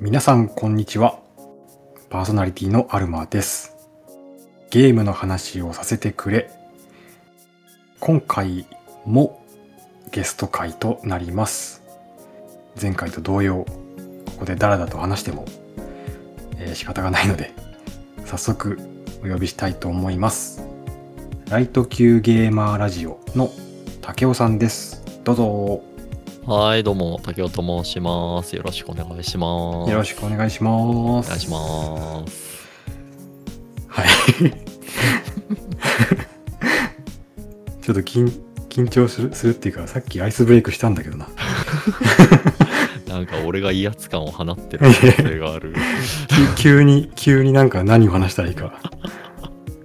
皆さんこんにちは。パーソナリティのアルマです。ゲームの話をさせてくれ。今回もゲスト会となります。前回と同様ここでダラダと話しても、えー、仕方がないので早速お呼びしたいと思います。ライト級ゲーマーラジオの竹雄さんです。どうぞ。はい、どうも、竹雄と申します。よろしくお願いします。よろしくお願いします。お願いします。はい。ちょっと緊緊張するするっていうかさっきアイスブレイクしたんだけどな。なんか俺が威圧感を放ってる。可能性がある。き 急に急になんか何を話したらいいか。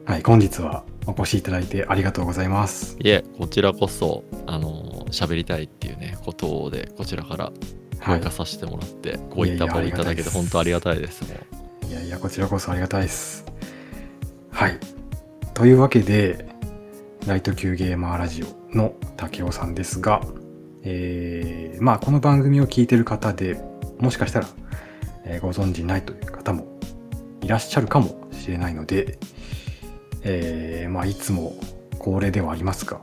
はい本日はお越しいただいてありがとうございます。いえ、こちらこそ、あの、喋りたいっていうね、ことで、こちらからはい。声かさせてもらって、こういった場をいただけて、本当ありがたいです。もう。いやいやこちらこそありがたいです。はい。というわけでライト級ゲーマーラジオの竹雄さんですがえーまあこの番組を聞いてる方でもしかしたら、えーご存知ないという方もいらっしゃるかもしれないので、えーまあいつも恒例ではありますが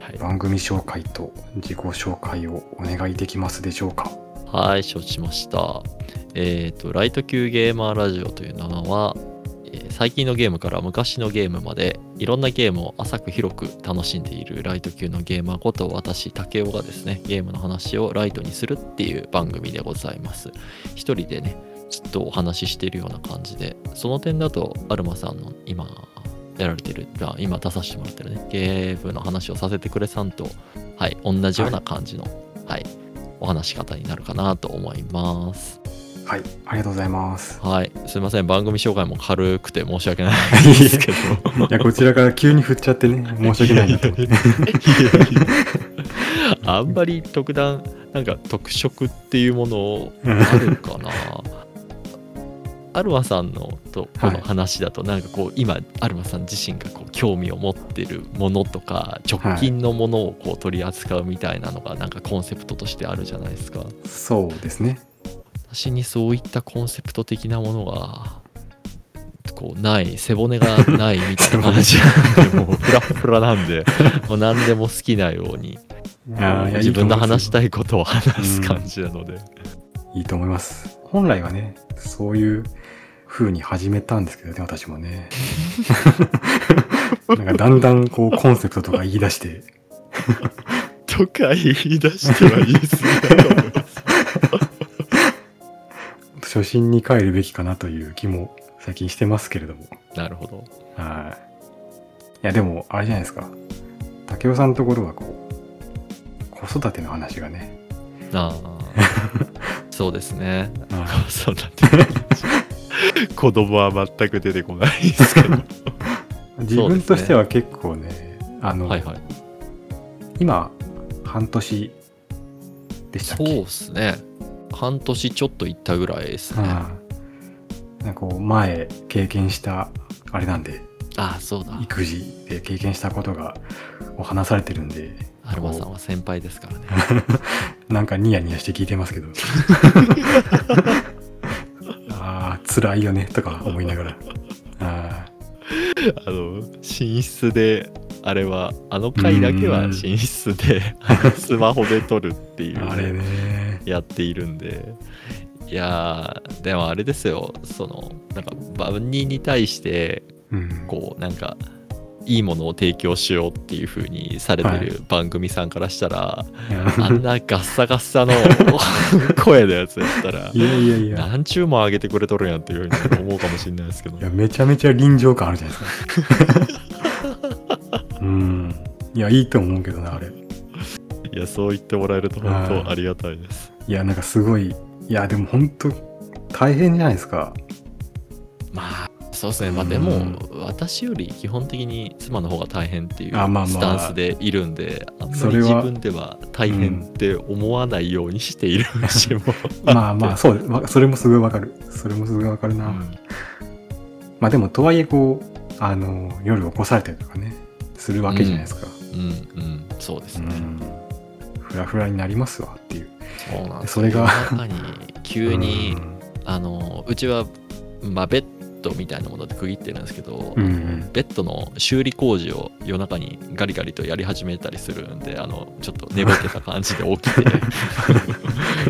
はい。番組紹介と自己紹介をお願いできますでしょうか？はい、承知しました。えっ、と、ライト級ゲーマーラジオという名は、えー最近のゲームから昔のゲームまでいろんなゲームを浅く広く楽しんでいるライト級のゲーマーこと私竹雄がですねゲームの話をライトにするっていう番組でございます一人でねずっとお話ししているような感じでその点だとアルマさんの今やられてるあ今出させてもらってるねゲームの話をさせてくれさんとはい同じような感じのはいお話し方になるかなと思います。はいありがとうございますはい。すいません。番組紹介も軽くて申し訳ないですけど。いやこちらから急に振っちゃってね申し訳ないなと思ってあんまり特段、なんか特色っていうものあるかな。アルマさんのとこの話だと、なんかこう今アルマさん自身がこう興味を持ってるものとか直近のものをこう取り扱うみたいなのがなんかコンセプトとしてあるじゃないですか。そうですね。私にそういったコンセプト的なものがこうない背骨がないみたいな感じなんで もうフラフラなんでもう何でも好きなように自分の話したいいことを話す感じなので、いいと思います。本来はねそういう風に始めたんですけどね私もね。なんかだんだんこうコンセプトとか言い出して。とか言い出しては言い過ぎだと思います初心に帰るべきかなという気も最近してますけれども。なるほど。はい。いやでもあれじゃないですか。竹雄さんのところはこう子育ての話がね。ああそうですね。あそうだって 子供は全く出てこないですけど。自分としては結構ねあの、はいはい。今半年でしたっけ？そうですね。半年ちょっと行ったぐらいですね。ああなんかこう前経験したあれなんでああそうだ。育児で経験したことがを話されてるんでアルマさんは先輩ですからね。なんかニヤニヤして聞いてますけど辛いよねとか思いながら。ああの寝室であれはあの回だけはうん寝室で スマホで撮るっていうあ あれね。やっているんで。いやーでもあれですよ。そのなんか万人に対してうん。こうなんかいいものを提供しようっていう風にされてる番組さんからしたら、いや。あんなガッサガッサの 声のやつやったらいやいやいや。何注も上げてくれとるんやっていう風に思うかもしれないですけど。いやめちゃめちゃ臨場感あるじゃないですか。うん。いやいいと思うけどなあれ。いやそう言ってもらえると本当ありがたいです。いやなんかすごい。いやでも本当大変じゃないですか。まあそうですね。まあうん。でも私より基本的に妻の方が大変っていうあまあまあ。スタンスでいるんであんまりそれは自分では大変って思わないようにしている節も。まあまあそうわそれもすごいわかる。それもすごいわかるな、うん。まあでもとはいえこうあの夜起こされたりとかねするわけじゃないですか、うんうん。そうですね、うん。フラフラになりますわっていう。そうなんですそれが夜中に急にうん。あのうちは、まあ、ベッドみたいなもので区切ってるんですけど、うんうん。ベッドの修理工事を夜中にガリガリとやり始めたりするんであのちょっと寝ぼけた感じで起きて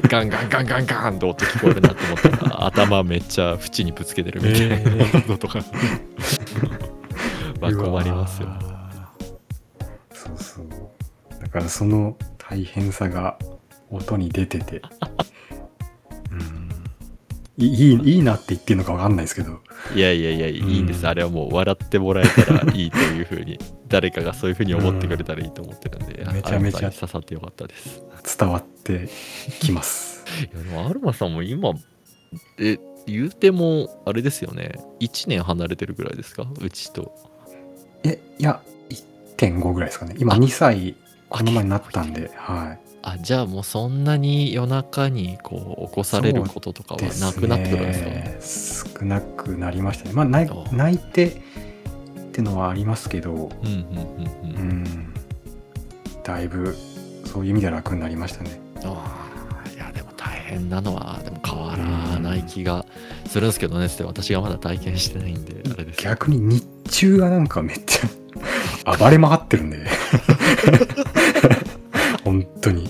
ガンガンガンガンガンと音聞こえるなと思ったら頭めっちゃ縁にぶつけてるみたいなのとか、まあ困りますよ。そうそう。だからその大変さが音に出てて。うんいいいいいなって言ってるのか分かんないですけど。いやいやいやいいんです、うん。あれはもう笑ってもらえたらいいというふうに 誰かがそういうふうに思ってくれたらいいと思ってるんで、めちゃめちゃ刺さってよかったです。伝わってきます。いやでもアルマさんも今え言うてもあれですよね。1年離れてるぐらいですか？うちと。えいや1.5ぐらいですかね。今あ2歳この前になったんではいあじゃあもうそんなに夜中にこう起こされることとかはなくなってくるんですか？ね。少なくなりましたね。まあ泣泣いてってのはありますけどうんだいぶそういう意味では楽になりましたね。あーいやでも大変なのはでも変わらない気がするんですけどね。って私がまだ体験してないんであれです逆に日中がなんかめっちゃ暴れ回ってるんで。本当に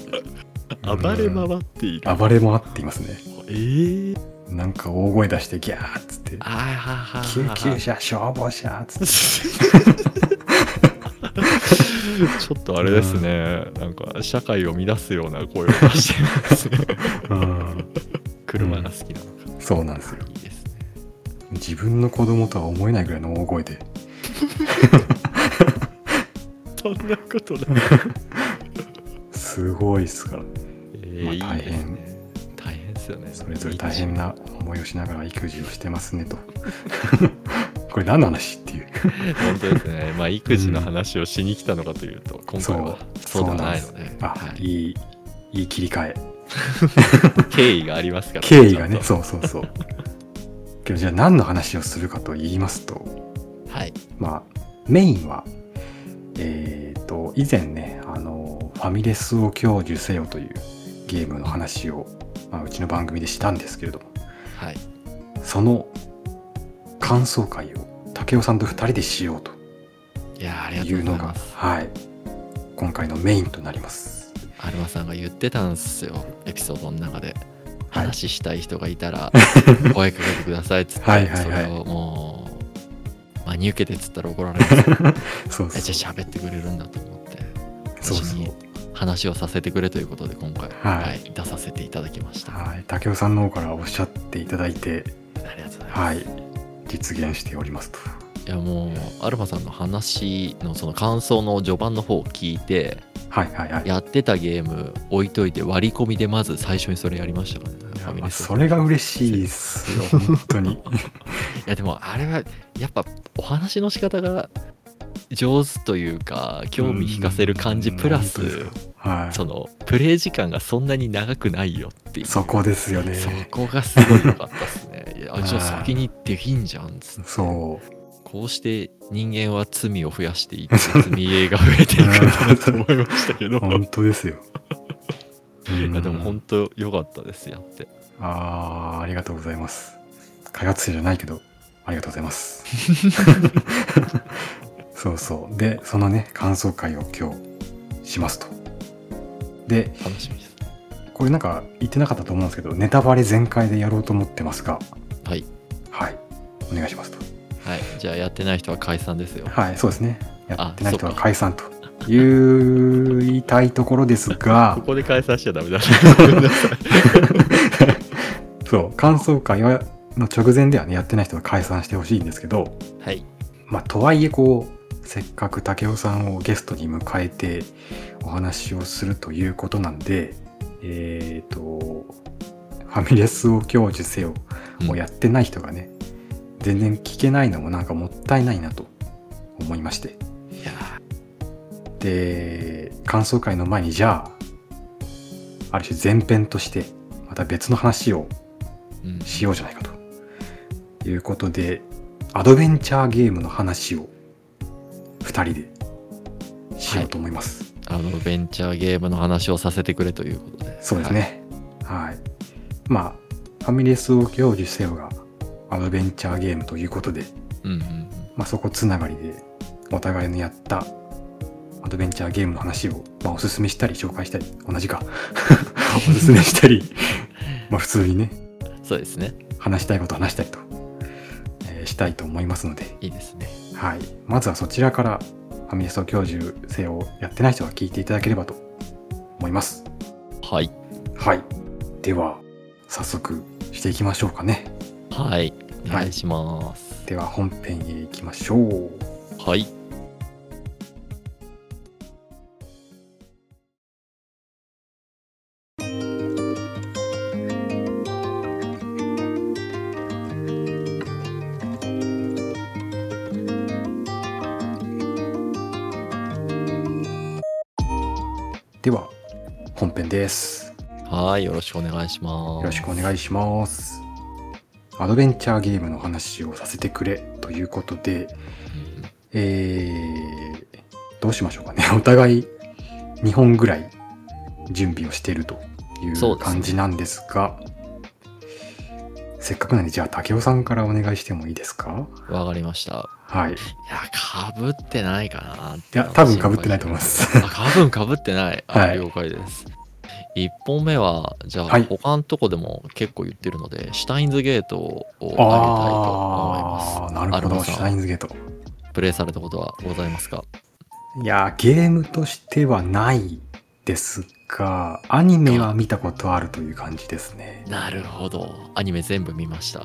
暴れ回っている暴れ回っていますね。えー、なんか大声出してギャーっつって。あーははは救急車消防車っつって。ちょっとあれですね、なんか社会を乱すような声を出してますね。うん。車が好きなのか、そうなんですよ。いいですね。自分の子供とは思えないぐらいの大声で。そんなことない、すごいっすから。えまあ大変。ね大変ですよね。それぞれ大変な思いをしながら育児をしてますねと。これ何の話っていう。本当ですね。まあ育児の話をしに来たのかというと、今回はそうではないので。あ、はい。い、いいい切り替え。経緯がありますから経緯がねそうそうそう。けどじゃあ何の話をするかと言いますと。とはい。まあメインはえっ、と以前ねあのファミレスを享受せよというゲームの話を、まあ、うちの番組でしたんですけれどもはい。その感想会を武雄さんと2人でしようといううのがはい今回のメインとなります。アルマさんが言ってたんですよ。エピソードの中で。はい。話したい人がいたら 声かけてくださいっつってはいはいはい。それをもう真に受けてっつったら怒られますよ。そうえそう。じゃあ喋ってくれるんだと思って。そうそう話をさせてくれということで今回、はい。はい出させていただきました、あはい。武雄さんの方からおっしゃっていただいてりがとうございます、はい。実現しておりますと。いやもうアルマさんの話のその感想の序盤の方を聞いてはいはいはい。やってたゲーム置いといて割り込みでまず最初にそれやりましたからねそれが嬉しいっすよ 本当に。いやでもあれはやっぱお話の仕方が上手というか興味引かせる感じうんプラスはい。そのプレイ時間がそんなに長くないよっていう。そこですよね。そこがすごい良かったですね。いやじゃあはい先にできんじゃんっつって。そう。こうして人間は罪を増やしていって 罪が増えていくんだなと思いましたけど。本当ですよ。いやでも当本当良かったですやって。あーありがとうございます。開発者じゃないけどありがとうございますそうそう。でそのね感想会を今日しますと。で楽しみです。これなんか言ってなかったと思うんですけどネタバレ全開でやろうと思ってますが。はい。はい。お願いしますと。はい。じゃあやってない人は解散ですよ。はいそうですね。やってない人は解散という言いたいところですが。ここで解散しちゃダメだ。そう。感想会はの直前ではねやってない人は解散してほしいんですけど。はい。まあとはいえこうせっかく武雄さんをゲストに迎えてお話をするということなんでえっ、とファミレスを享受せよをやってない人がね、全然聞けないのもなんかもったいないなと思いまして。いやで感想会の前にじゃあある種前編としてまた別の話をうん。しようじゃないかということでアドベンチャーゲームの話を2人でしようと思います。アあのベンチャーゲームの話をさせてくれということで。そうですね。はい。まあ、ファミレスを享受せよがアドベンチャーゲームということで、うんうんうん。まあ、そこつながりでお互いのやったアドベンチャーゲームの話を、まあ、おすすめしたり紹介したり同じか。おすすめしたりまあ普通にね。そうですね。話したいこと話したりと、えーしたいと思いますので、いいですねはい、まずはそちらからファミレスを享受せをやってない人は聞いていただければと思います。はい。はい。では早速していきましょうかね。はい。お願い。します。では本編へ行きましょう。はいでは本編です。はいよろしくお願いします。よろしくお願いします。アドベンチャーゲームの話をさせてくれということでうん。えー、どうしましょうかね。お互い2本ぐらい準備をしているという感じなんですがせっかくなんでじゃあ竹雄さんからお願いしてもいいですか？わかりましたはいいいやかぶってないかなってや多分かぶってないと思いますあ多分かぶってない。あはい了解です。1本目は、じゃあ、はい他のとこでも結構言ってるので、シュタインズゲートをあげたいと思います。ああなるほどシュタインズゲートプレイされたことはございますか？いやゲームとしてはないですがアニメは見たことあるという感じですねなるほど。アニメ全部見ました。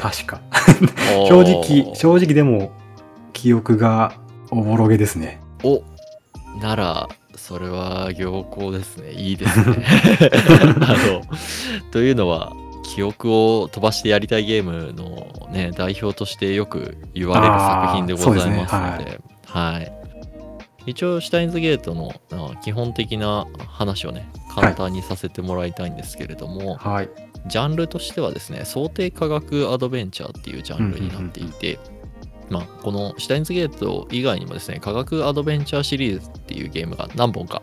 確か。正直お正直でも記憶がおぼろげですね。おなら、それは良好ですね。いいですね。あの、というのは、記憶を飛ばしてやりたいゲームのね、代表としてよく言われる作品でございますので、あーそうですはい。一応、シュタインズゲートのあ基本的な話をね、簡単にさせてもらいたいんですけれども、はいジャンルとしてはですね、想定科学アドベンチャーっていうジャンルになっていて、まあ、このシュタインズゲート以外にもですね、科学アドベンチャーシリーズっていうゲームが何本か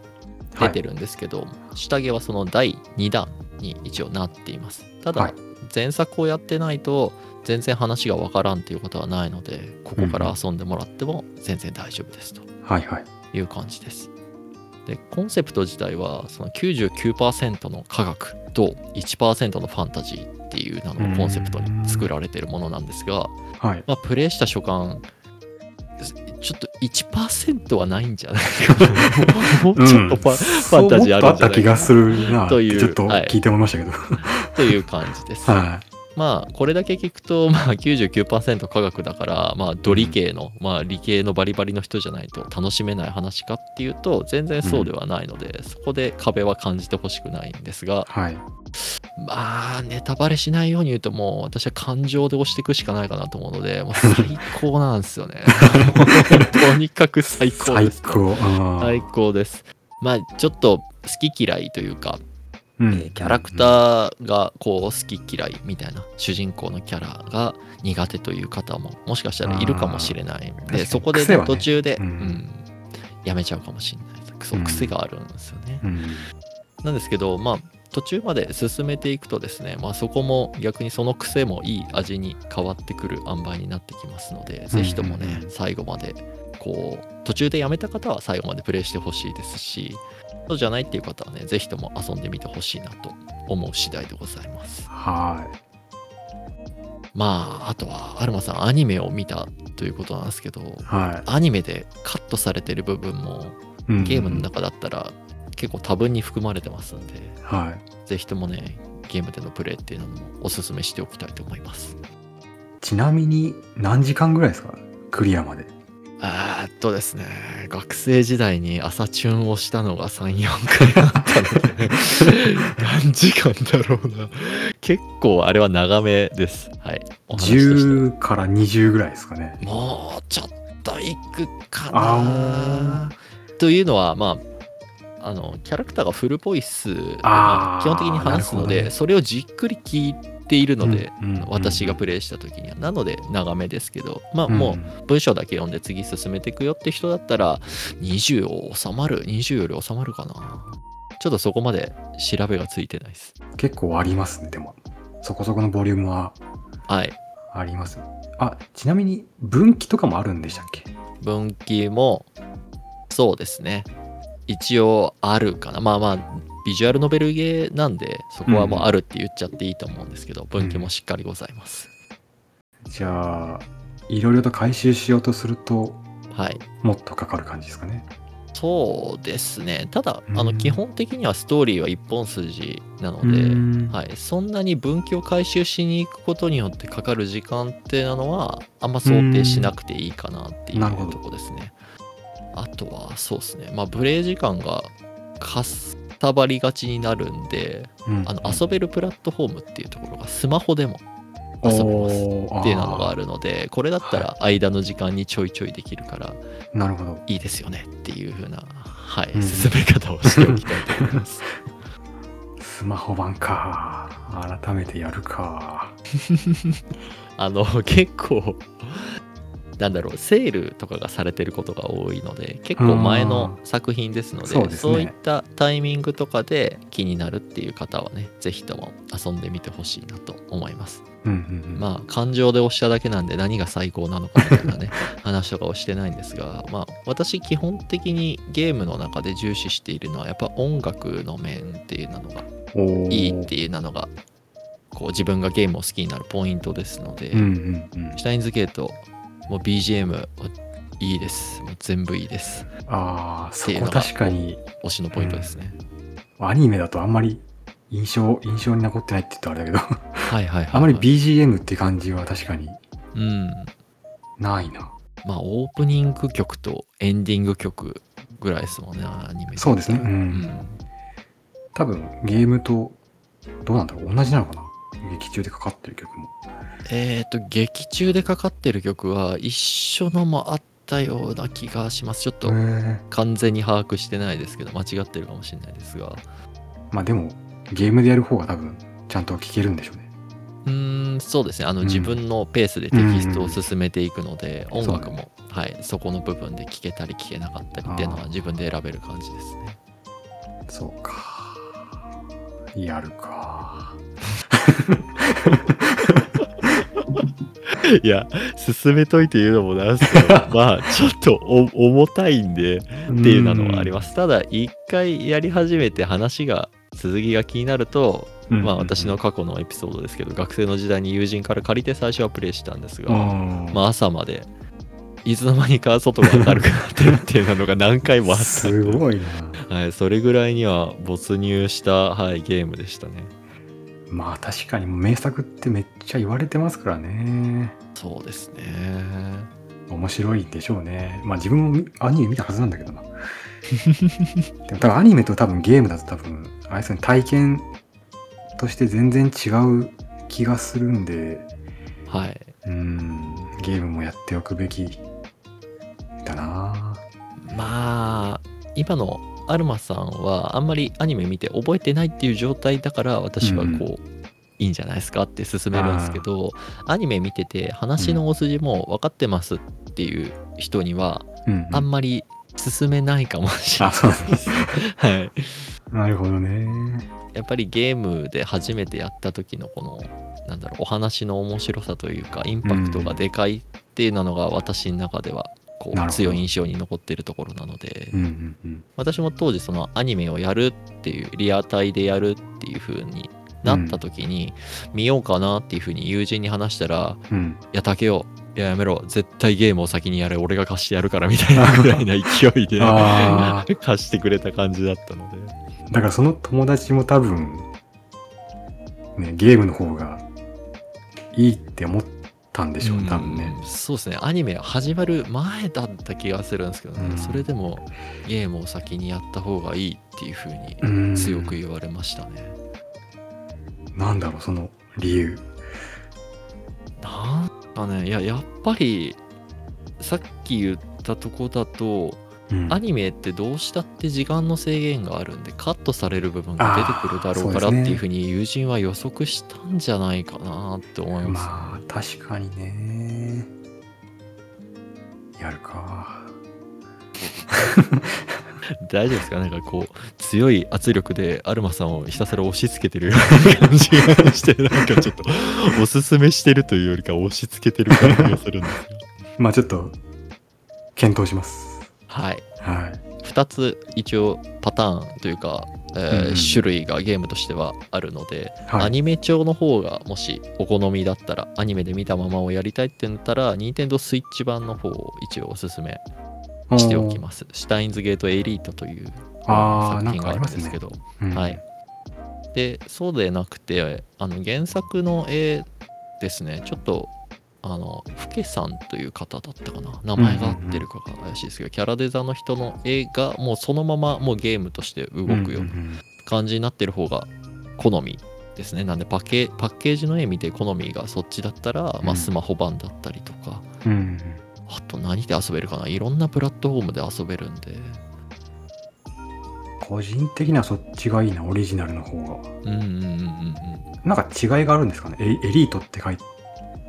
出てるんですけど、下着はその第2弾に一応なっています。ただ、はい前作をやってないと全然話がわからんっていうことはないので、ここから遊んでもらっても全然大丈夫ですと。はいはいいう感じです。でコンセプト自体はその99%の科学と1%のファンタジーっていうのをコンセプトに作られているものなんですが、はい。まあ、プレイした初感ちょっと1%はないんじゃないかな。も う ちょっとファ,、ファンタジーあるんじゃないかな。そうもっとあった気がするな。というちょっと聞いて思いましたけど、という感じです。はまあこれだけ聞くと、まあ、99%科学だから、まあ、ドリ系の、まあ、理系のバリバリの人じゃないと楽しめない話かっていうと全然そうではないので、そこで壁は感じてほしくないんですがいはい。まあネタバレしないように言うともう私は感情で押していくしかないかなと思うのでもう最高なんですよね。とにかく最高最です、最高。です。まあちょっと好き嫌いというかうんえーキャラクターがこう好き嫌いみたいな主人公のキャラが苦手という方ももしかしたらいるかもしれない確かにでそこで、ね途中で、ううんんやめちゃうかもしれない。そううん。癖があるんですよね、うん。なんですけどまあ途中まで進めていくとですね、まあ、そこも逆にその癖もいい味に変わってくる塩梅になってきますので、ぜひともね最後までこう途中でやめた方は最後までプレイしてほしいですしそうじゃないっていう方はねぜひとも遊んでみてほしいなと思う次第でございます。はい。まああとはアルマさんアニメを見たということなんですけどはアニメでカットされてる部分もゲームの中だったら結構多分に含まれてますんではい。ぜひともね、ゲームでのプレイっていうのもおすすめしておきたいと思います。ちなみに何時間ぐらいですか？クリアまであーっとですね、学生時代に朝チュンをしたのが3、4回あったので、何時間だろうな。結構あれは長めです。はい。お話として10から20ぐらいですかねもうちょっといくかあな。というのは、まあ、あのキャラクターがフルボイス基本的に話すので、ねそれをじっくり聞いているので、私がプレイした時には。なので長めですけどまあもう文章だけ読んで次進めていくよって人だったら20を収まる20より収まるかな。ちょっとそこまで調べがついてないです。うん結構ありますねでも。そこそこのボリュームは。はい。ありますあちなみに分岐とかもあるんでしたっけ？分岐もそうですね。一応あるかな。まあまあビジュアルノベルゲーなんでそこはもうあるって言っちゃっていいと思うんですけど、分岐もしっかりございます、じゃあいろいろと回収しようとするとはい。もっとかかる感じですかね？そうですね。ただうん。あの基本的にはストーリーは一本筋なのうで、ん。はい、そんなに分岐を回収しに行くことによってかかる時間ってなのはあんま想定しなくていいかなっていうとこですね。あとはそうですね。まあプレイ時間がかすたばりがちになるんでうん。あの遊べるプラットフォームっていうところがスマホでも遊べます。っていうのがあるるのでこれだったら間の時間にちょいちょいできるからなるほど。いいですよね。っていう風な、はいうん。進め方をしておきたいと思います。スマホ版か。改めてやるか。あの結構なんだろうセールとかがされてることが多いので結構前の作品ですのでそうですね。そういったタイミングとかで気になるっていう方はねぜひとも遊んでみてほしいなと思います。うんうんうん。まあ感情で押しただけなんで何が最高なのかみたいなね 話とかをしてないんですがまあ私基本的にゲームの中で重視しているのはやっぱ音楽の面っていうのがいいっていうのがこう自分がゲームを好きになるポイントですので、うんうんうん。シュタインズゲート、もう BGM いいです。もう全部いいです。ああそこ確かに推しのポイントですね。アニメだとあんまり印象印象に残ってないって言ったらあれだけどはいはいはい、はい。あまり BGM って感じは確かにうん。ないなまあ、オープニング曲とエンディング曲ぐらいですもんね、アニメそうですねうんうん。多分ゲームとどうなんだろう同じなのかな劇中でかかってる曲も。えっ、と、劇中でかかってる曲は一緒のもあったような気がします。ちょっとへ完全に把握してないですけど、間違ってるかもしれないですが。ーまあでもゲームでやる方が多分ちゃんと聴けるんでしょうね。うーんそうですね。あの、うん。自分のペースでテキストを進めていくので、ん。音楽も、はい、そこの部分で聴けたり聴けなかったりっていうのは自分で選べる感じですね。そうかやるか。いや進めといて言うのもなんですけど まあちょっと重たいんでっていうのはあります。ただ一回やり始めて話が続きが気になると、うんまあ私の過去のエピソードですけど学生の時代に友人から借りて最初はプレイしたんですが、うん。まあ朝までいつの間にか外が明るくなってるっていうのが何回もあったんすで、ごいな。はい、それぐらいには没入した、はい、ゲームでしたね。まあ確かに名作ってめっちゃ言われてますからね。そうですね。面白いでしょうね。まあ自分もみアニメ見たはずなんだけどな。でも多分アニメと多分ゲームだと多分あれですね体験として全然違う気がするんで。はい。うんゲームもやっておくべきだな。まあ今のアルマさんはあんまりアニメ見て覚えてないっていう状態だから私はこう、いいんじゃないですかって勧めるんですけどアニメ見てて話の大筋も分かってますっていう人にはうん、うん。あんまり勧めないかもしれないあそうなんですはい。なるほどね。やっぱりゲームで初めてやった時のこのなんだろうお話の面白さというかインパクトがでかいっていうのが私の中では強い印象に残っているところなので、うんうんうん。私も当時そのアニメをやるっていうリアタイでやるっていう風になった時に見ようかなっていう風に友人に話したらうん「いや竹雄いややめろ絶対ゲームを先にやれ俺が貸してやるから」みたいなぐらいな勢いで あ貸してくれた感じだったので。だからその友達も多分ねゲームの方がいいって思ったんでしょうね多分ね。うんそうですね。アニメ始まる前だった気がするんですけどね、うん。それでもゲームを先にやった方がいいっていう風にうん。強く言われましたね、なんだろうその理由。なんかねいややっぱりさっき言ったとこだとうん。アニメってどうしたって時間の制限があるんでカットされる部分が出てくるだろうからっていうふうに友人は予測したんじゃないかなって思います、まあ確かにね。やるか。大丈夫ですかなんかこう強い圧力でアルマさんをひたすら押し付けてるような感じがしてなんかちょっとおすすめしてるというよりか押し付けてる感じがするんですよ。まあちょっと検討しますはい。はい。2つ一応パターンというか、えー種類がゲームとしてはあるので、はい。アニメ調の方がもしお好みだったらアニメで見たままをやりたいってなったら Nintendo Switch 版の方を一応おすすめしておきます。シュタインズゲートエリートという作品があるんですけどうん。はい。で、そうでなくて、あの原作の絵ですね、ちょっと、あの、ふけさんという方だったかな、名前が合ってるかが怪しいですけど、キャラデザの人の絵がもうそのままもうゲームとして動くような感じになってる方が好みですね。なんでパッケパッケージの絵見て好みがそっちだったら、まあ、うんスマホ版だったりとか、うんうんあと何で遊べるかな。いろんなプラットフォームで遊べるんで、個人的にはそっちがいいなオリジナルの方が。うんうんうんうんうん。なんか違いがあるんですかね？エエリートって書い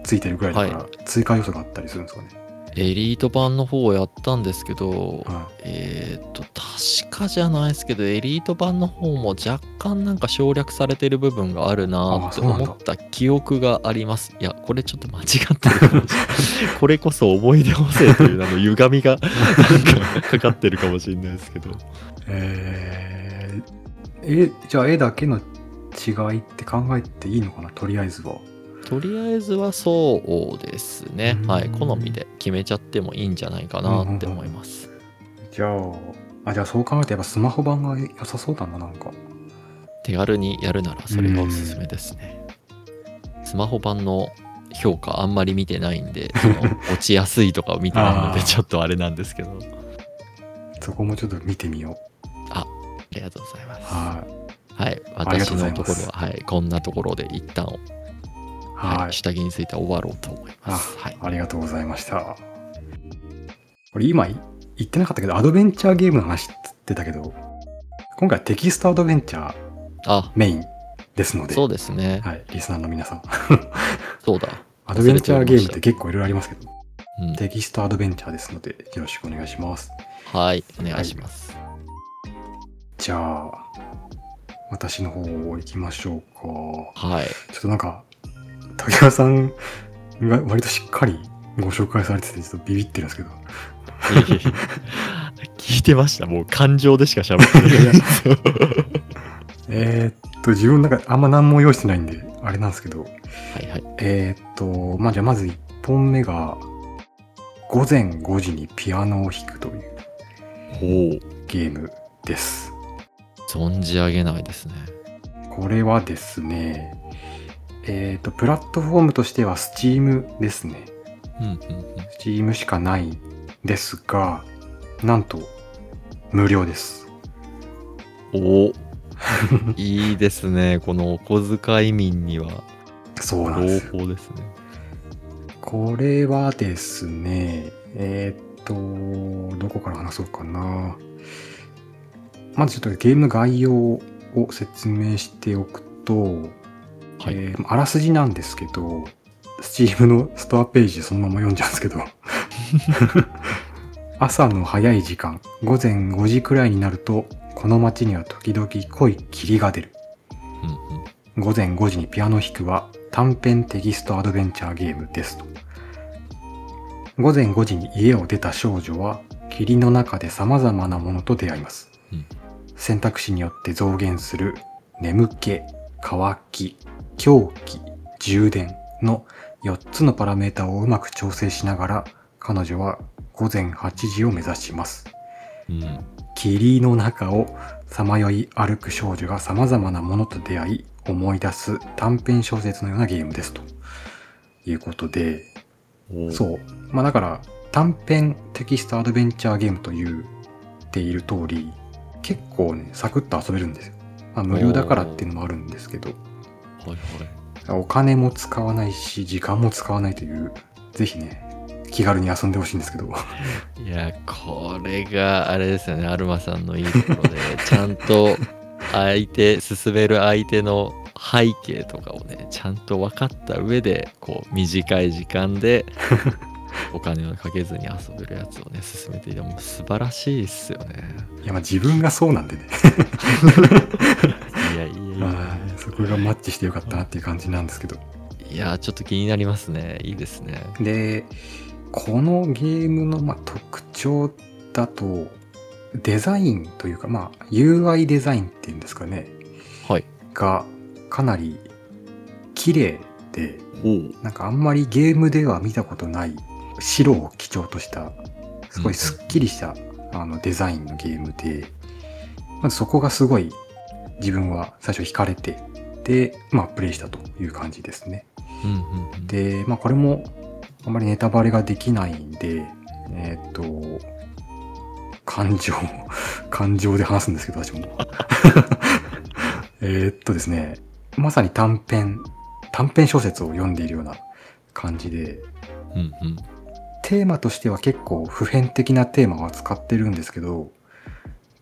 ついてるぐらいだから、は追加要素があったりするんですかねエリート版の方をやったんですけど、はえーっと、確かじゃないですけど、エリート版の方も若干なんか省略されてる部分があるなってあそうなんだ思った記憶があります。いや、これちょっと間違ってるかもしれない。これこそ思い出補正というあの歪みがなんかかかってるかもしれないですけど。えー、えじゃあ絵だけの違いって考えていいのかなとりあえずはとりあえずはそうですねう。んはい。好みで決めちゃってもいいんじゃないかなって思います。じゃああじゃあそう考えるとやっぱスマホ版が良さそうだななんか手軽にやるならそれがおすすめですね。スマホ版の評価あんまり見てないんで、その落ちやすいとかを見てないので、ちょっとあれなんですけど。そこもちょっと見てみようありがとうございます。はいはい。私のところは、はい、こんなところで一旦、はい、はい、下着については終わろうと思いまあす。はい。ありがとうございましたこれ今い言ってなかったけどアドベンチャーゲームの話って言ってたけど今回はテキストアドベンチャーあ、メインですのでそうですね。はい、リスナーの皆さん そうだ。アドベンチャーゲームって結構いろいろありますけどうん、テキストアドベンチャーですのでよろしくお願いしますはい、お願いします。じゃあ私の方行きましょうかはい。ちょっとなんか竹川さんが割としっかりご紹介されててちょっとビビってるんですけど 聞いてました。もう感情でしか喋ってない。えーっと自分なんかあんま何も用意してないんであれなんですけどはいはい。えーっとまあじゃあまず1本目が午前5時にピアノを弾くというほう。ゲームです存じ上げないですね。これはですねえーっとプラットフォームとしては Steam ですねうんうんうん。Steam しかないですがなんと無料ですお いいですね。このお小遣い民には朗そうなんです報ですね。これはですね、えーっと、どこから話そうかな。まずちょっとゲームの概要を説明しておくと、はい。えーあらすじなんですけど、Steam のストアページでそのまま読んじゃうんですけど、朝の早い時間、午前5時くらいになると、この街には時々濃い霧が出る。うんうん。午前5時にピアノを弾くは短編テキストアドベンチャーゲームですと。午前5時に家を出た少女は霧の中で様々なものと出会います。うん選択肢によって増減する眠気、乾き、狂気、充電の4つのパラメータをうまく調整しながら彼女は午前8時を目指します。うん。霧の中をさまよい歩く少女が様々なものと出会い思い出す短編小説のようなゲームですということでおそうまあだから短編テキストアドベンチャーゲームと言っている通り結構ねサクッと遊べるんですよ、まあ、無料だからっていうのもあるんですけどはいはい。お金も使わないし時間も使わないというぜひね気軽に遊んでほしいんですけど。いや、これがあれですよね、アルマさんのいいところで、ちゃんと相手、進める相手の背景とかをね、ちゃんと分かった上で、こう、短い時間で、お金をかけずに遊べるやつをね、進めていて、もう素晴らしいっすよね。いや、まあ自分がそうなんでね。いやいやいまやあ、そこがマッチしてよかったなっていう感じなんですけど。いや、ちょっと気になりますね。いいですね。で、このゲームのまあ特徴だと、デザインというか、まあ UI デザインっていうんですかね、はい。がかなり綺麗で。なんかあんまりゲームでは見たことない白を基調とした、すごいスッキリした、あのデザインのゲームで、まずそこがすごい自分は最初惹かれて、で、まあプレイしたという感じですね。うんうんうん。で、まあこれもあまりネタバレができないんで、えーっ、と、感情、感情で話すんですけど、私も。えーっとですね、まさに短編、短編小説を読んでいるような感じで、うんうん。テーマとしては結構普遍的なテーマを扱ってるんですけど、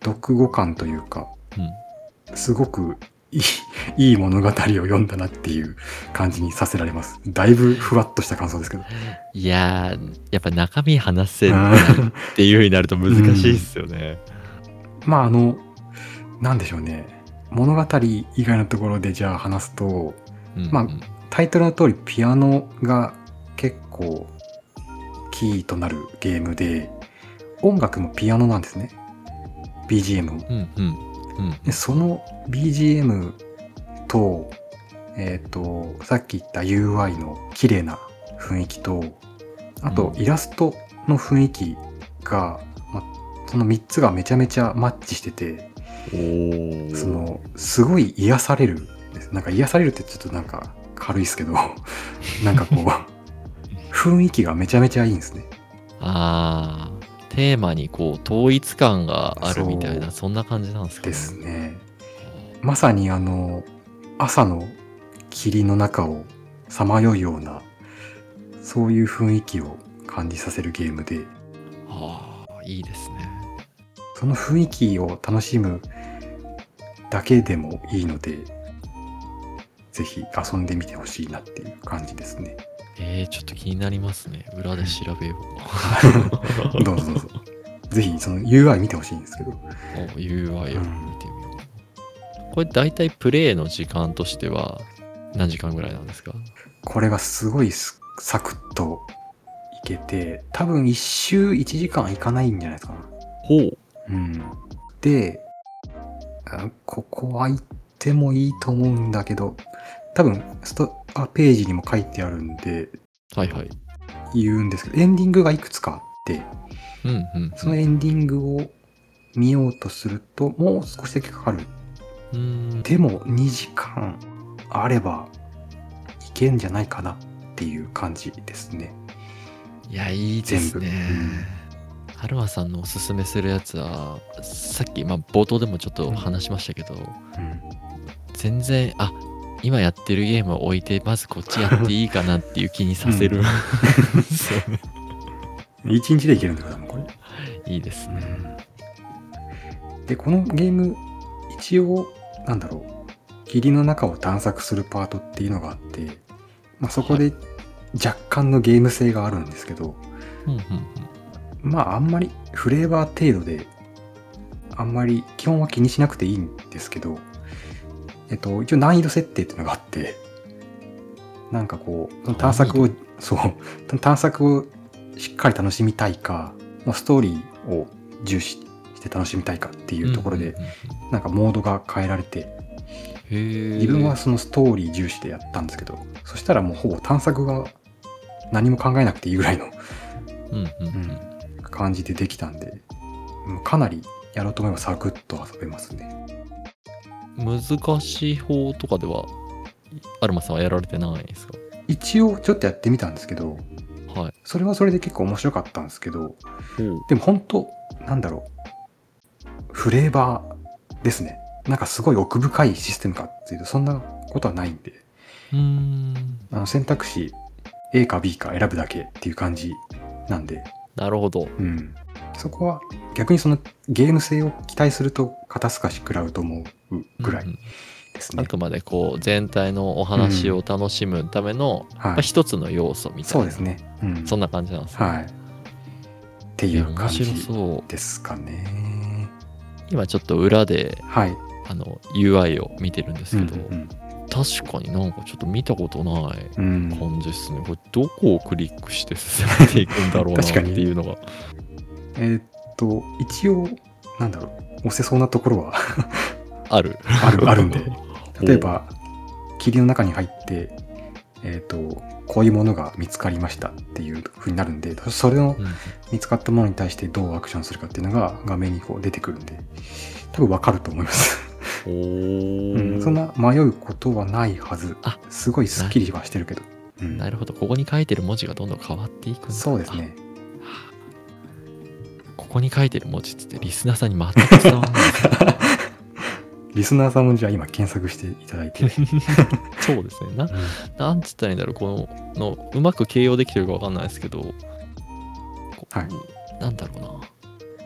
読後感というか、うん。すごくいいいい物語を読んだなっていう感じにさせられます。だいぶふわっとした感想ですけど。いやー、やっぱ中身話せっていう風になると難しいっすよね。まああの、なんでしょうね。物語以外のところでじゃあ話すと、うんうんまあタイトルの通りピアノが結構キーとなるゲームで、音楽もピアノなんですね。BGM も。うんうんうんでその BGM と、えっ、と、さっき言った UI の綺麗な雰囲気と、あとうんイラストの雰囲気が、ま、その3つがめちゃめちゃマッチしてて、その、すごい癒される。なんか癒されるってちょっとなんか軽いですけど、なんかこう、雰囲気がめちゃめちゃいいんですね。あーテーマにこう統一感があるみたいなそんな感じなんですかね。ですね。まさにあの、朝の霧の中をさまようような、そういう雰囲気を感じさせるゲームで、ああいいですね。その雰囲気を楽しむだけでもいいので、ぜひ遊んでみてほしいなっていう感じですね。えー、ちょっと気になりますね。裏で調べよう。どうぞどうぞ。ぜひその UI 見てほしいんですけど。お UI を見てみよう。これ大体プレイの時間としては何時間ぐらいなんですか？これがすごいすサクッといけて、多分一周1時間いかないんじゃないですかな。ほう。うん。で、あここは行ってもいいと思うんだけど、多分ストあページにも書いてあるんではいはい。言うんですけど、エンディングがいくつかあって、うんうん。そのエンディングを見ようとすると、もう少しだけかかる。うん。でも2時間あればいけんじゃないかなっていう感じですね。いや、いいですね全。はるまさんのおすすめするやつは、さっき、まあ、冒頭でもちょっと話しましたけど、うん。全然、あ今やってるゲームを置いて、まずこっちやっていいかなっていう気にさせる。うんですよね1日でいけるんだから、もうこれ。いいですね。で、このゲーム、一応、なんだろう、霧の中を探索するパートっていうのがあって、まあ、そこで若干のゲーム性があるんですけど、うんうんまあ、あんまりフレーバー程度で、あんまり基本は気にしなくていいんですけど、えっと、一応難易度設定っていうのがあって、なんかこう、探索を、そう、探索をしっかり楽しみたいか、まあストーリーを重視して楽しみたいかってうん。いうところで、なんかモードが変えられて、自分はそのストーリー重視でやったんですけど、そしたらもうほぼ探索が何も考えなくていいぐらいのうん感じでできたんで、かなりやろうと思えばサクッと遊べますね。難しい方とかでは、アルマさんはやられてないんですか？一応ちょっとやってみたんですけど、はい。それはそれで結構面白かったんですけど、ほうでも本当なんだろう、フレーバーですね。なんかすごい奥深いシステムかっていうと、そんなことはないんで、うーん。あの選択肢 A か B か選ぶだけっていう感じなんで、なるほど。うん、そこは逆にそのゲーム性を期待すると肩透かし食らうと思うぐらいうんうんですね。あくまでこう全体のお話を楽しむための、まあ、はい、一つの要素みたいな。そうですね。うん、そんな感じなんですね、はい。っていう感じ白そうですかね。今ちょっと裏ではい。あの UI を見てるんですけど、うん確かになんかちょっと見たことないうん。うん感じですね。これどこをクリックして進めていくんだろうなっていうのが えーっと、一応、なんだろう、押せそうなところは ある。あるあるんで、例えば、霧の中に入って、えーっと、こういうものが見つかりましたっていう風になるんで、それのうん。見つかったものに対してどうアクションするかっていうのが画面にこう出てくるんで、多分わかると思います。おうーん、そんな迷うことはないはず。あ。すごいスッキリはしてるけど。うん。なるほど。ここに書いてる文字がどんどん変わっていくんだ。そうですね。あここに書いてる文字ってリスナーさんに全く伝わらない リスナーさんもじゃあ今検索していただいて。そうですねなうんなんつったらいいんだろうこののうまく形容できてるかわかんないですけどはいなんだろうな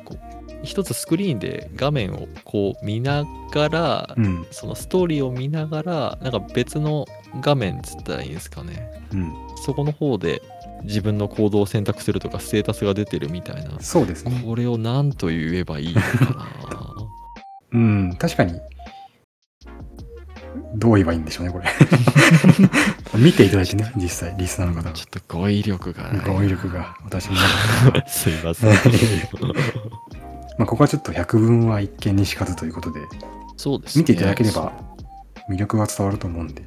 こう一つスクリーンで画面をこう見ながら、うん。そのストーリーを見ながらなんか別の画面っつったらいいんですかねうん。そこの方で自分の行動を選択するとかステータスが出てるみたいなそうですね。これを何と言えばいいのかなうん、確かに。どう言えばいいんでしょうね、これ。見ていただいてね、実際、リスナーの方ちょっと語彙力が語彙力が、私も。すいません まあ、ここはちょっと百聞は一見にしかずということで、そうですね見ていただければ魅力が伝わると思うんで、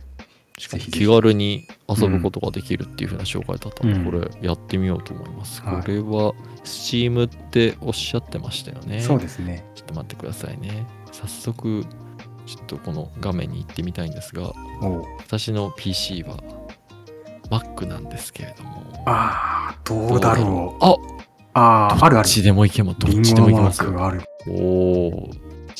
しかも気軽に遊ぶことができるっていう風な紹介だったので、うんこれやってみようと思います。はいこれは Steam っておっしゃってましたよね。そうですね。ちょっと待ってくださいね。早速、ちょっとこの画面に行ってみたいんですが、私の PC は Mac なんですけれども。ああ、どうだろう。うあああ、あるある。どっちでもいけます。どっちでもいけます。おお。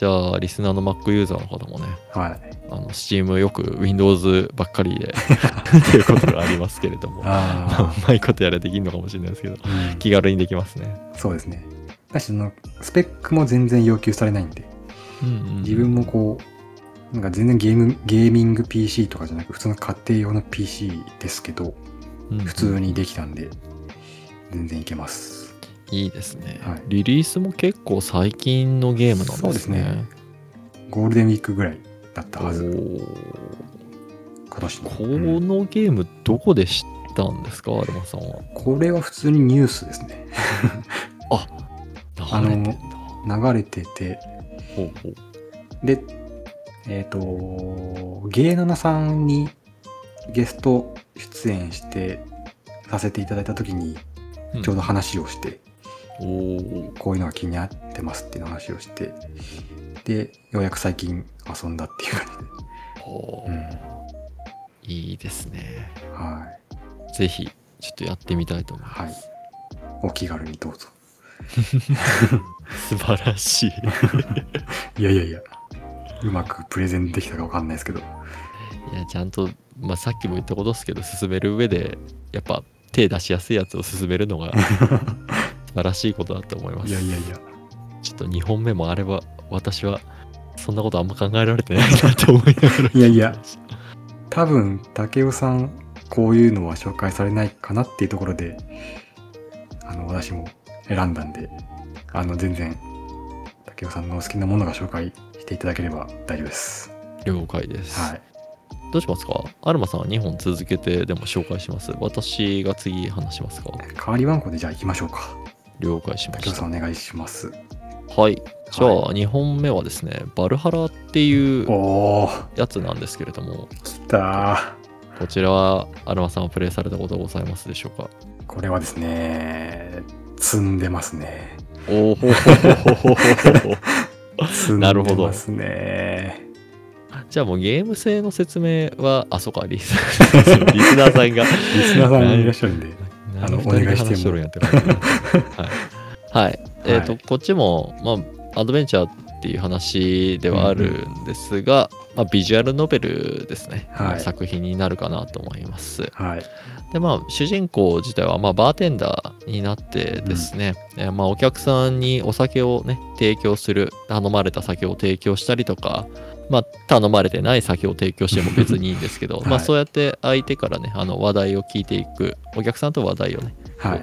じゃあ、リスナーの Mac ユーザーの方もね、はい。あの Steam よく Windows ばっかりで っていうことがありますけれども、まああうまいことやれできるのかもしれないですけど、あ、うん気軽にできますね。そうですね。だし、スペックも全然要求されないんで、自分もこう、なんか全然ゲーム、ゲーミング PC とかじゃなく、普通の家庭用の PC ですけど、うん、普通にできたんで、全然いけます。いいですね、はい。リリースも結構最近のゲームなんですね。そうですね。ゴールデンウィークぐらいだったはず、今年の。こうんのゲームどこで知ったんですか、アルマさんは。これは普通にニュースですね。あ流れて。流れてて、ほうほう。で、えっ、と、ゲーナナさんにゲスト出演してさせていただいた時に、ちょうど話をして、こういうのが気になってますっていう話をして、で、ようやく最近遊んだっていう感じで。うん。いいですね。はい。ぜひ、ちょっとやってみたいと思います。はい。お気軽にどうぞ。素晴らしい。いやいやいや、うまくプレゼンできたかわかんないですけど。いや、ちゃんと、まあ、さっきも言ったことですけど、進める上で、やっぱ手出しやすいやつを進めるのが素 晴らしいことだと思います。いやいやいや。ちょっと2本目もあれば、私はそんなことあんま考えられてないなと思いながら。いやいや。多分、竹雄さん、こういうのは紹介されないかなっていうところで、あの、私も選んだんで、あの、全然、竹雄さんのお好きなものが紹介していただければ大丈夫です。了解です。はい。どうしますか？アルマさんは2本続けてでも紹介します。私が次話しますか？代わりワンコでじゃあ行きましょうか。了解しました。さんお願いします。はい。じゃあは2本目はですね、バルハラっていうやつなんですけれども、来たこちらはアルマさんはプレイされたことございますでしょうか？ー。これはですね、積んでますね。おおほほほほほ積んなるほどすね。じゃあもうゲーム性の説明は、あ、そうか、リスナーさんが。リスナーさんいらっしゃるんで。あのお願いしてもはい。はい。えっ、と、こっちも、まあ、アドベンチャーっていう話ではあるんですが、まあ、ビジュアルノベルですね、はい作品になるかなと思います。はい。でまあ主人公自体はまあバーテンダーになってですね、えーまあお客さんにお酒をね提供する頼まれた酒を提供したりとかまあ頼まれてない酒を提供しても別にいいんですけど、はいまあそうやって相手からねあの話題を聞いていくお客さんと話題をねはい。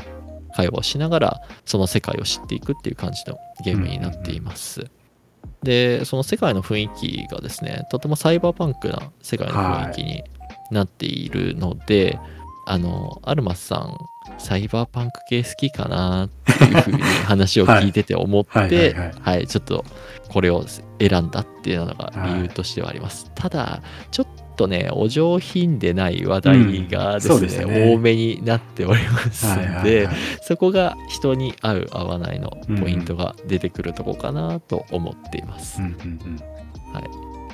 会話をしながらその世界を知っていくっていう感じのゲームになっています。でその世界の雰囲気がですねとてもサイバーパンクな世界の雰囲気になっているので、あのアルマスさんサイバーパンク系好きかなっていうふうに話を聞いてて思ってはい。はい。はい。はい。ちょっとこれを選んだっていうのが理由としてはあります。ただちょっとねお上品でない話題がですね,、うんね。多めになっておりますので、はいはいはい。そこが人に合う合わないのポイントが出てくるとこかなと思っています。うんうん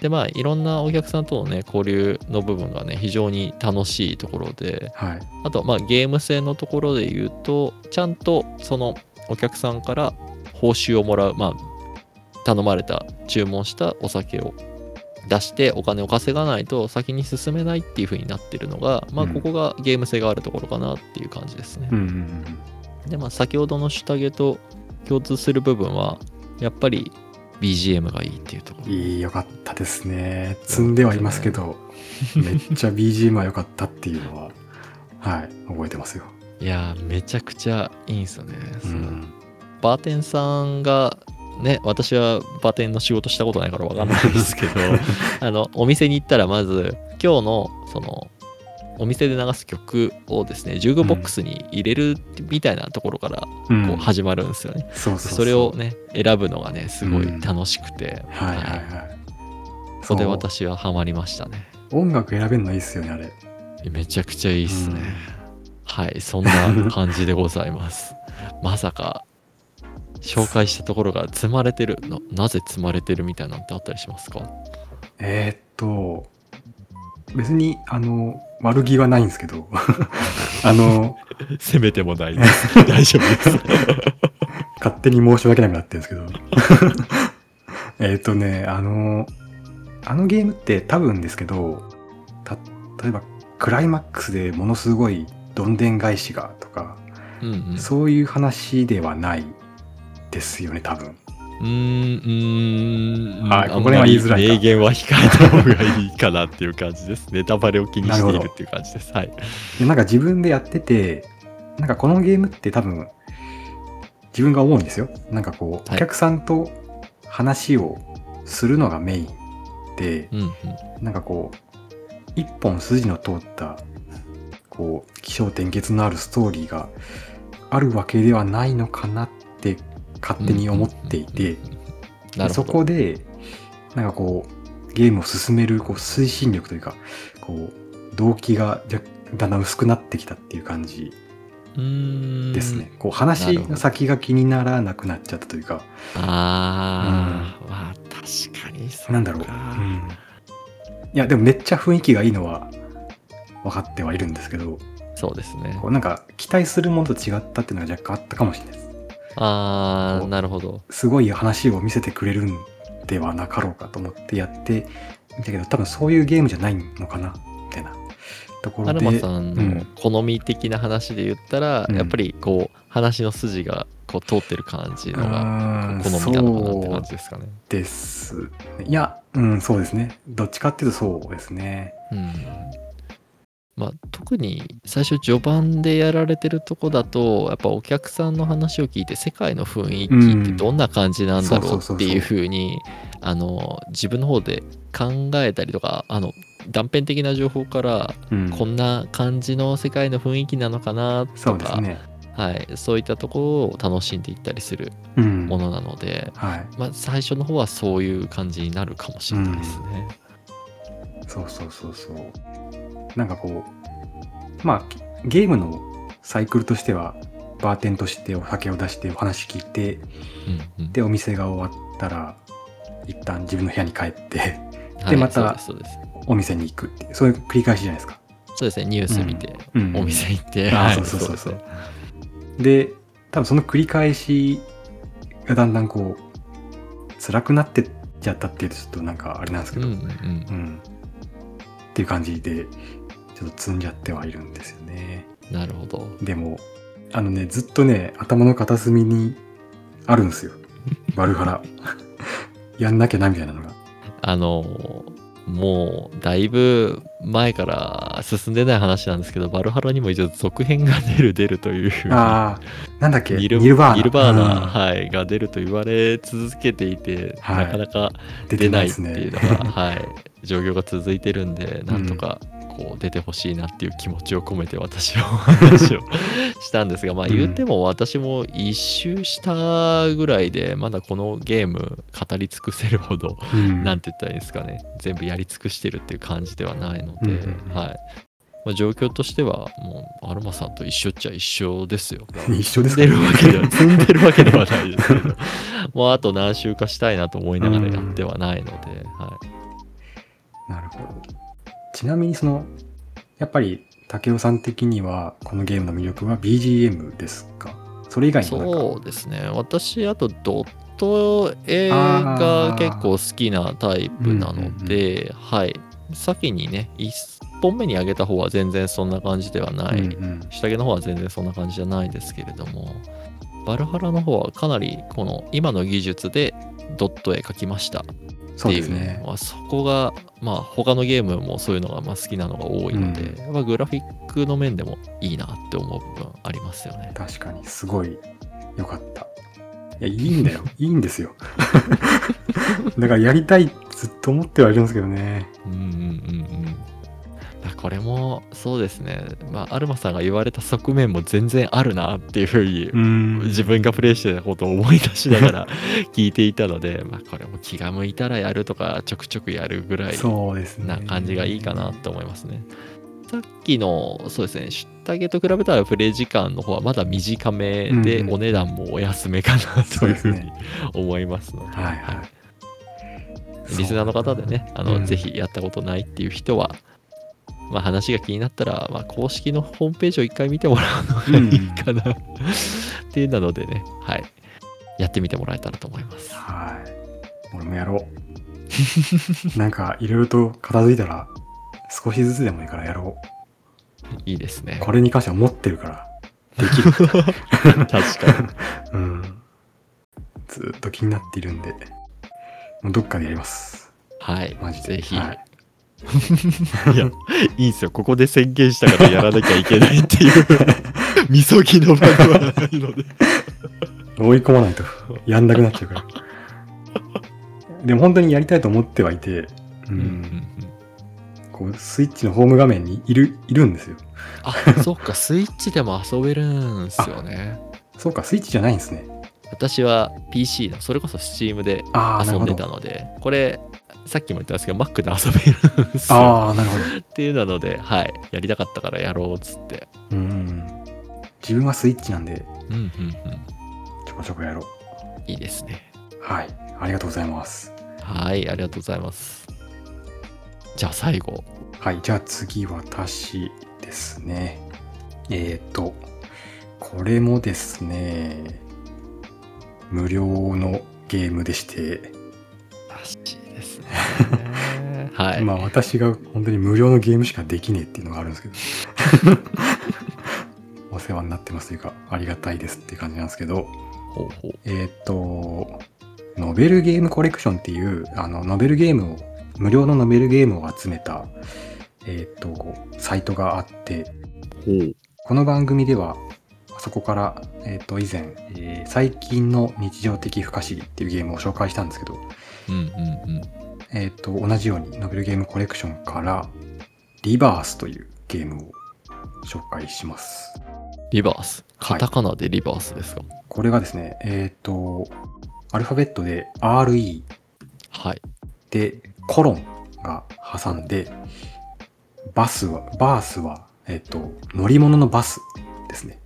でまあいろんなお客さんとのね交流の部分がね非常に楽しいところでうん。はい。あとまあゲーム性のところで言うとちゃんとそのお客さんから報酬をもらうまあ頼まれた注文したお酒を出してお金を稼がないと先に進めないっていう風になってるのがまあうんここがゲーム性があるところかなっていう感じですね。うんうんうん。でまあ先ほどの下着と共通する部分はやっぱり BGM がいいっていうところいい、よかったですね。積んではいますけど、めっちゃ BGM は良かったっていうのは、はい、覚えてますよ。いやーめちゃくちゃいいんですよね、うん。バーテンさんがね私はバーテンの仕事したことないからわかんないんですけど あのお店に行ったらまず今日のそのお店で流す曲をですねジュークボックスに入れるみたいなところからうん。こう始まるんですよね、そうそうそう。それをね選ぶのがねすごい楽しくて、はいはいはい。そこで私はハマりましたね。音楽選べるのいいっすよね、あれ。めちゃくちゃいいっすね、うん。はいそんな感じでございます。まさか紹介したところが積まれてるななぜ積まれてるみたいなんてあったりしますか？えーっと、別に、あの、悪気はないんですけど、あの、せめてもないです 大丈夫です 勝手に申し訳なくなってるんですけど。えーっとね、あの、あのゲームって多分ですけど、た、例えばクライマックスでものすごいどんでん返しがとか、うんうんうそういう話ではないですよね、多分。ーんうーん。はいこれは言いづらいか。まり明言は控えた方がいいかなっていう感じです。ネタバレを気にしているっていう感じです。はい。でなんか自分でやってて、なんかこのゲームって多分、自分が思うんですよ。なんかこう、はい。お客さんと話をするのがメインで、なんかこう、一本筋の通った、こう、気象転結のあるストーリーがあるわけではないのかなって勝手に思っていて、そこで、なんかこう、ゲームを進めるこう推進力というか、こう、動機が若だんだん薄くなってきたっていう感じですね。こうな話の先が気にならなくなっちゃったというか、あー、まあ確かにそうか。なんだろう。うん。いや、でもめっちゃ雰囲気がいいのは分かってはいるんですけど、そうですね。こうなんか期待するものと違ったっていうのが若干あったかもしれないです。あなるほどすごい話を見せてくれるんではなかろうかと思ってやってみたけど、多分そういうゲームじゃないのかな、みたいなところで。アルマさんのうん好み的な話で言ったら、うんやっぱりこう話の筋がこう通ってる感じのがうん好みなのかなって感じですかね。ですね。いや、うん、そうですね。どっちかっていうとそうですね。うんまあ、特に最初序盤でやられてるとこだとやっぱお客さんの話を聞いて世界の雰囲気ってどんな感じなんだろうっていうふうに自分の方で考えたりとかあの断片的な情報からうん、こんな感じの世界の雰囲気なのかなそとか、うですね。はい、そういったところを楽しんでいったりするうん。ものなので、はい。まあ、最初の方はそういう感じになるかもしれないですね。そうそうそうそう。なんかこう、まあ、ゲームのサイクルとしては、バーテンとしてお酒を出してお話聞いて、うんうん。で、お店が終わったら、一旦自分の部屋に帰って、はいまたお店に行くっていう、そういう繰り返しじゃないですか。そうですねニュース見て、うん。お店行って、あそうそうそう。そうで、多分その繰り返しがだんだんこう、辛くなってっちゃったっていうとちょっとなんかあれなんですけど、うんうん。うん。っていう感じでちょっと積んじゃってはいるんですよね。なるほど。でもあのねずっとね頭の片隅にあるんですよ。バルハラ。やんなきゃなみたいなのが。あの、もう、だいぶ前から進んでない話なんですけど、バルハラにも一応続編が出る出るという。ああなんだっけ？ニルバーナ。ニルバーナ、うん。はい、が出ると言われ続けていて、はい。なかなか出出ないっていですねいうのが、はい、状況が続いてるんで、なんとかこう出てほしいなっていう気持ちを込めて私はお話をしたんですが、まあうん。言っても私も一周したぐらいで、まだこのゲーム語り尽くせるほど、うんなんて言ったらいいんですかね、全部やり尽くしてるっていう感じではないので、はい。まあ、状況としては、もう、アルマさんと一緒っちゃ一緒ですよ。一緒ですか積んでるわけでは、積んでるわけではないですけど、もうあと何週かしたいなと思いながらやってはないので、はい。なるほどちなみにそのやっぱり武雄さん的にはこのゲームの魅力は BGM ですか？それ以外にそうですね。私、あと、ドット絵が結構好きなタイプなので、はい。先にね、1本目に上げた方は全然そんな感じではない。うんうん下着の方は全然そんな感じじゃないですけれども、バルハラの方はかなりこの今の技術でドット絵描きましたっていうね。まあそこが、まあ他のゲームもそういうのがまあ好きなのが多いので、うん。やっぱグラフィックの面でもいいなって思う部分ありますよね。確かにすごい良かった。いやいいんだよ。いいんですよ。だからやりたいずっと思ってはいるんですけどね。うんうんうんうん。だこれもそうですね、まあ、アルマさんが言われた側面も全然あるなっていうふうにうん。自分がプレイしてたことを思い出しながら 聞いていたので、まあ、これも気が向いたらやるとかちょくちょくやるぐらいな感じがいいかなと思いますね。さっきのそうですね。下着と比べたらプレイ時間の方はまだ短めでうん。お値段もお安めかなというふうに思いますので、はい。はい。リスナーの方でねあの、うん。ぜひやったことないっていう人は、まあ、話が気になったら、まあ、公式のホームページを一回見てもらうのがいいかな、っていうなのでねはい。やってみてもらえたらと思います。はい。俺もやろう。なんかいろいろと片付いたら少しずつでもいいからやろいいですね。う。これに関しては持ってるから。できる。確かに。うん。ずーっと気になっているんで。もうどっかでやります。はい。マジで。ぜひ。はいいや、いいんすよ。ここで宣言したからやらなきゃいけないっていう、みそぎの場ではないので。追い込まないと。やんなくなっちゃうから。でも本当にやりたいと思ってはいて、うん。うんうんうん。こうスイッチのホーム画面にいるいるんですよ。あ、そっか、スイッチでも遊べるんすよね。そうか。スイッチじゃないんですね。私は PC の、それこそ Steam で遊んでたので、これ、さっきも言ったんですけど、Mac で遊べるんですよ。ああなるほどっていうなので、はい、やりたかったからやろうっつって。うん自分はスイッチなんでうんうんうん。ちょこちょこやろういいですね。はいありがとうございますはい、ありがとうございます。じゃあ最後。はいじゃあ次私ですねえっ、ー、とこれもですね無料のゲームでしてですね。はい。まあ私が本当に無料のゲームしかできねえっていうのがあるんですけど お世話になってますというかありがたいですっていう感じなんですけどほうほう。えーっとノベルゲームコレクションっていうあのノベルゲームを無料のノベルゲームを集めたえーっとサイトがあってほう。この番組ではそこから、えーっと以前、えー最近の日常的不可思議っていうゲームを紹介したんですけどうんうんうん。えっ、と、同じようにノベルゲームコレクションから、リバースというゲームを紹介します。リバース？はいカタカナでリバースですか？これがですね、えっ、と、アルファベットで RE はい。で、コロンが挟んで、バスは、バースは、えっ、と、乗り物のバスですね。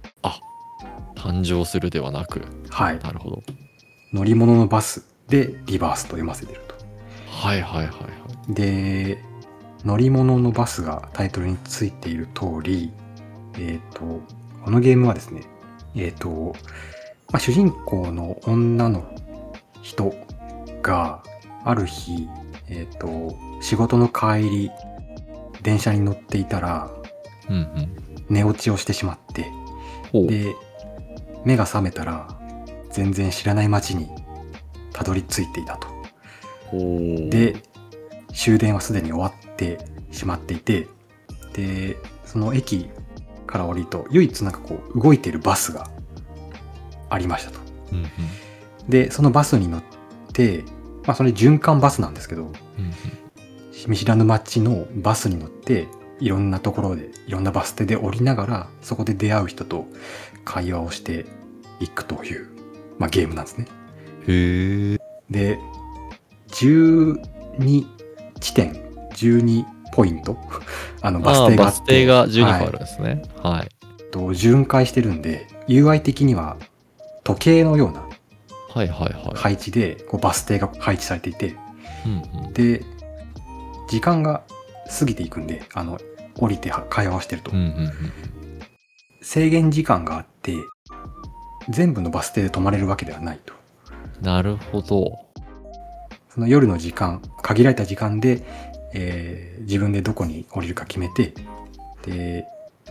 誕生するではなく。はい。なるほど。乗り物のバスでリバースと読ませてると。はいはいはいはい。で、乗り物のバスがタイトルについている通り、えっ、と、このゲームはですね、えっ、と、まあ、主人公の女の人が、ある日、えっ、と、仕事の帰り、電車に乗っていたら、うんうん。寝落ちをしてしまって。で、目が覚めたら、全然知らない街にたどり着いていたと。で、終電はすでに終わってしまっていて、で、その駅から降りると、唯一なんかこう、動いているバスがありましたと。うんうん。で、そのバスに乗って、まあそれ循環バスなんですけど、うんうん。見知らぬ街のバスに乗って、いろんなところで、いろんなバス停で降りながら、そこで出会う人と会話をしていくという、まあゲームなんですね。へえ。で、12地点、12ポイント、あのバス停があって、バス停が12個あはいるんですね。はい。と巡回してるんで、UI 的には時計のようなはいはいはい。配置でこうバス停が配置されていて、うんうん。で、時間が過ぎていくんで、あの、降りては会話をしてるとうん。うんうん制限時間があって、全部のバス停で止まれるわけではないと。うん。なるほど。その夜の時間、限られた時間で、えー自分でどこに降りるか決めて、で、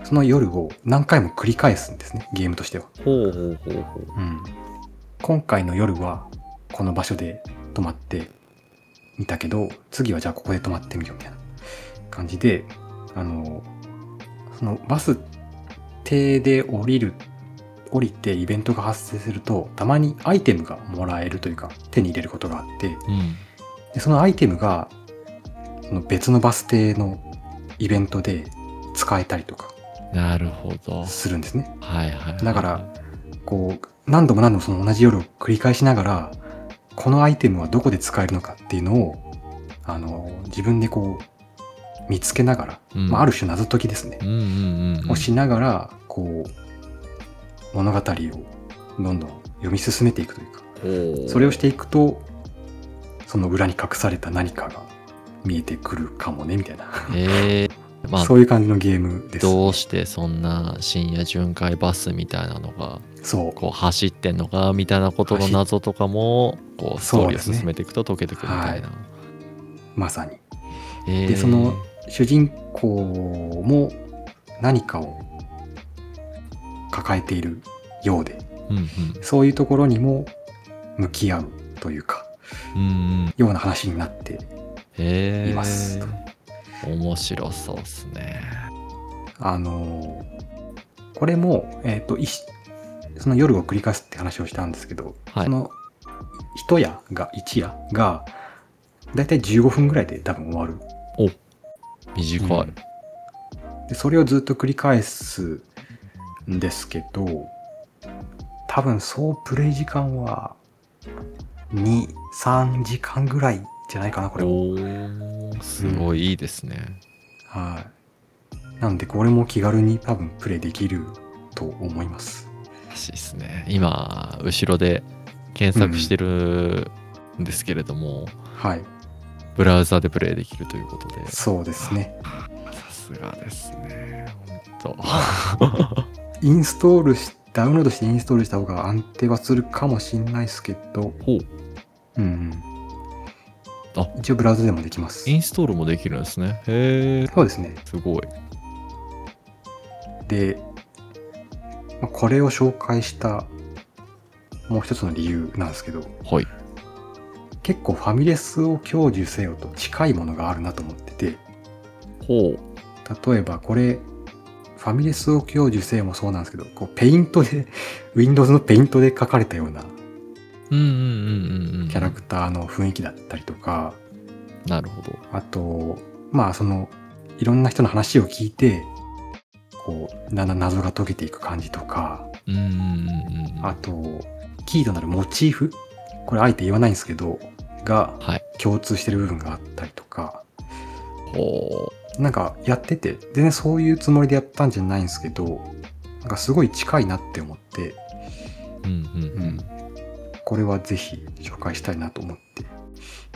その夜を何回も繰り返すんですね、ゲームとしては。ほうほうほうほう。うん。今回の夜はこの場所で泊まってみたけど、次はじゃあここで泊まってみようみたいな感じで、あの、そのバス停で降りる、降りてイベントが発生すると、たまにアイテムがもらえるというか、手に入れることがあって、うん。でそのアイテムが、その別のバス停のイベントで使えたりとかなるほど。するんですね。はいはいはい。だから、こう、何度も何度もその同じ夜を繰り返しながら、このアイテムはどこで使えるのかっていうのを、あの、自分でこう、見つけながら、うんまあ、ある種謎解きですねう。んうんうんうん。をしながら、こう、物語をどんどん読み進めていくというか、それをしていくと、その裏に隠された何かが見えてくるかもね、みたいな。へえ。まあ、そういう感じのゲームです。どうしてそんな深夜巡回バスみたいなのがそう。こう走ってんのかみたいなことの謎とかもこうストーリーを進めていくと解けてくるみたいな。まさに。へーでその主人公も何かを抱えているようで、うんうんそういうところにも向き合うというか、うんうんような話になって、います面白そうっすね。あのーこれも、えっ、と、いしその夜を繰り返すって話をしたんですけど、はいその一夜が、一夜が、だいたい15分ぐらいで多分終わる。短い。うんでそれをずっと繰り返すんですけど多分総プレイ時間は23時間ぐらいじゃないかなこれ。はおーすごいいいですね。はい。なんでこれも気軽に多分プレイできると思います。らしいですね。今後ろで検索してるんですけれども、はい。ブラウザでプレイできるということで。さそうですね。すがですね。本インストールしダウンロードしてインストールした方が安定はするかもしんないですけど当。ほう。うんうんあ一応ブラウザでもできますインストールもできるんですね。へえ。そうですねすごい。で、まあこれを紹介したもう一つの理由なんですけど、はい。結構ファミレスを享受せよと近いものがあるなと思ってて、ほう。例えばこれ、ファミレスを享受せよもそうなんですけど、こうペイントで、Windows のペイントで書かれたような。キャラクターの雰囲気だったりとか、なるほど。あと、まあその、いろんな人の話を聞いて、こう、だんだん謎が解けていく感じとか、うんうんうんうん。あと、キーとなるモチーフこれあえて言わないんですけど、がはい。共通してる部分があったりとか、ほなんかやってて、全然そういうつもりでやったんじゃないんですけど、なんかすごい近いなって思って、う。うんうんうん。これはぜひ紹介したいなと思って、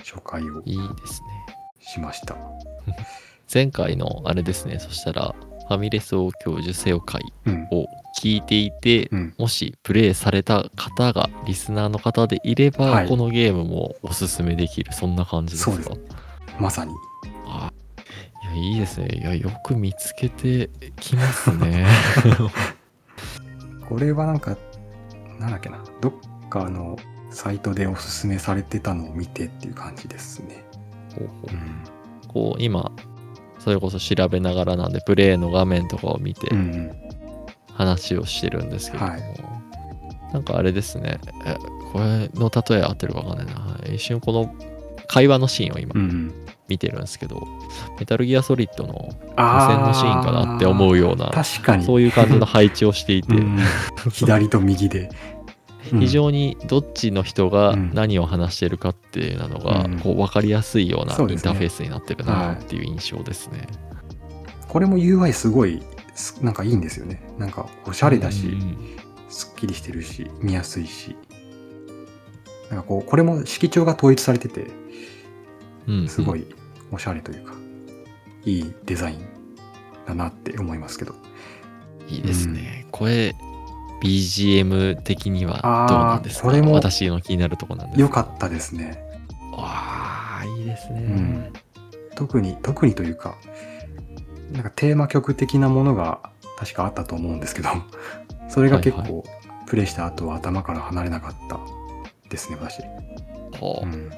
紹介をいいですね。しました。前回のあれですね、そしたら、ファミレスを享受せよ会うん。を聞いていて、うん。もしプレイされた方がリスナーの方でいれば、はいこのゲームもおすすめできるそんな感じですか？そうまさに。あいやいいですねいやよく見つけてきますね これはなんか、なんだっけな。どっかのサイトでおすすめされてたのを見てっていう感じですね。ほうほうん。うこう今それこそ調べながらなんでプレイの画面とかを見てうんうん。話をしてるんですけども、はいなんかあれですねえこれの例え合ってるかわかんないな一瞬この会話のシーンを今うんうん。見てるんですけど、メタルギアソリッドのあ無線のシーンかなって思うような確かに。そういう感じの配置をしていて、うん 左と右で。うん非常にどっちの人がうん何を話してるかっていうのがうんこう分かりやすいようなインターフェースになってるなっていう印象ですね。これも UI すごい、すなんかいいんですよね。なんかおしゃれだし、うんすっきりしてるし、見やすいし。なんかこう、これも色調が統一されてて、うんすごいおしゃれというか、いいデザインだなって思いますけど。いいですね。これ BGM 的にはどうなんですか？これも私の気になるところなんです良かったですね。わあいいですね。うん特に、特にというか、なんかテーマ曲的なものが確かあったと思うんですけど、それが結はい構プレイした後は頭から離れなかったですね、私。ほううん。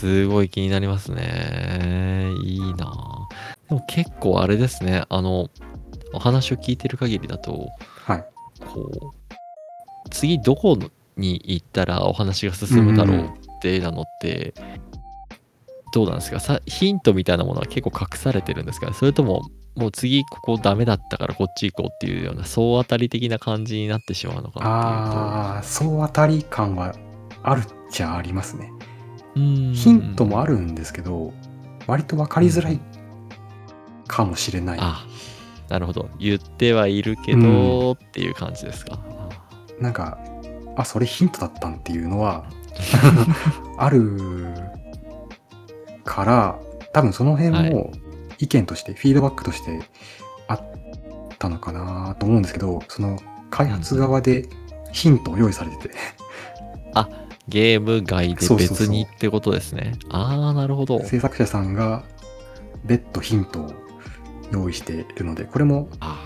すごい気になりますね。いいなでも結構あれですね。あの、お話を聞いてる限りだと、はい。こう、次どこに行ったらお話が進むだろうってなのって、どうなんですか？さヒントみたいなものは結構隠されてるんですか？それとも、もう次ここダメだったからこっち行こうっていうような総当たり的な感じになってしまうのかなああ、総当たり感はあるっちゃありますね。ヒントもある。るんですけど、割と分かりづらいかもしれない。あ、なるほど。言ってはいるけど、っていう感じですか。なんか、あ、それヒントだったんっていうのは、あるから、多分その辺も意見として、フィードバックとしてあったのかなと思うんですけど、その開発側でヒントを用意されてて、ゲーム外で別にってことですね。ああ、なるほど。制作者さんが別途ヒントを用意しているので、これもあ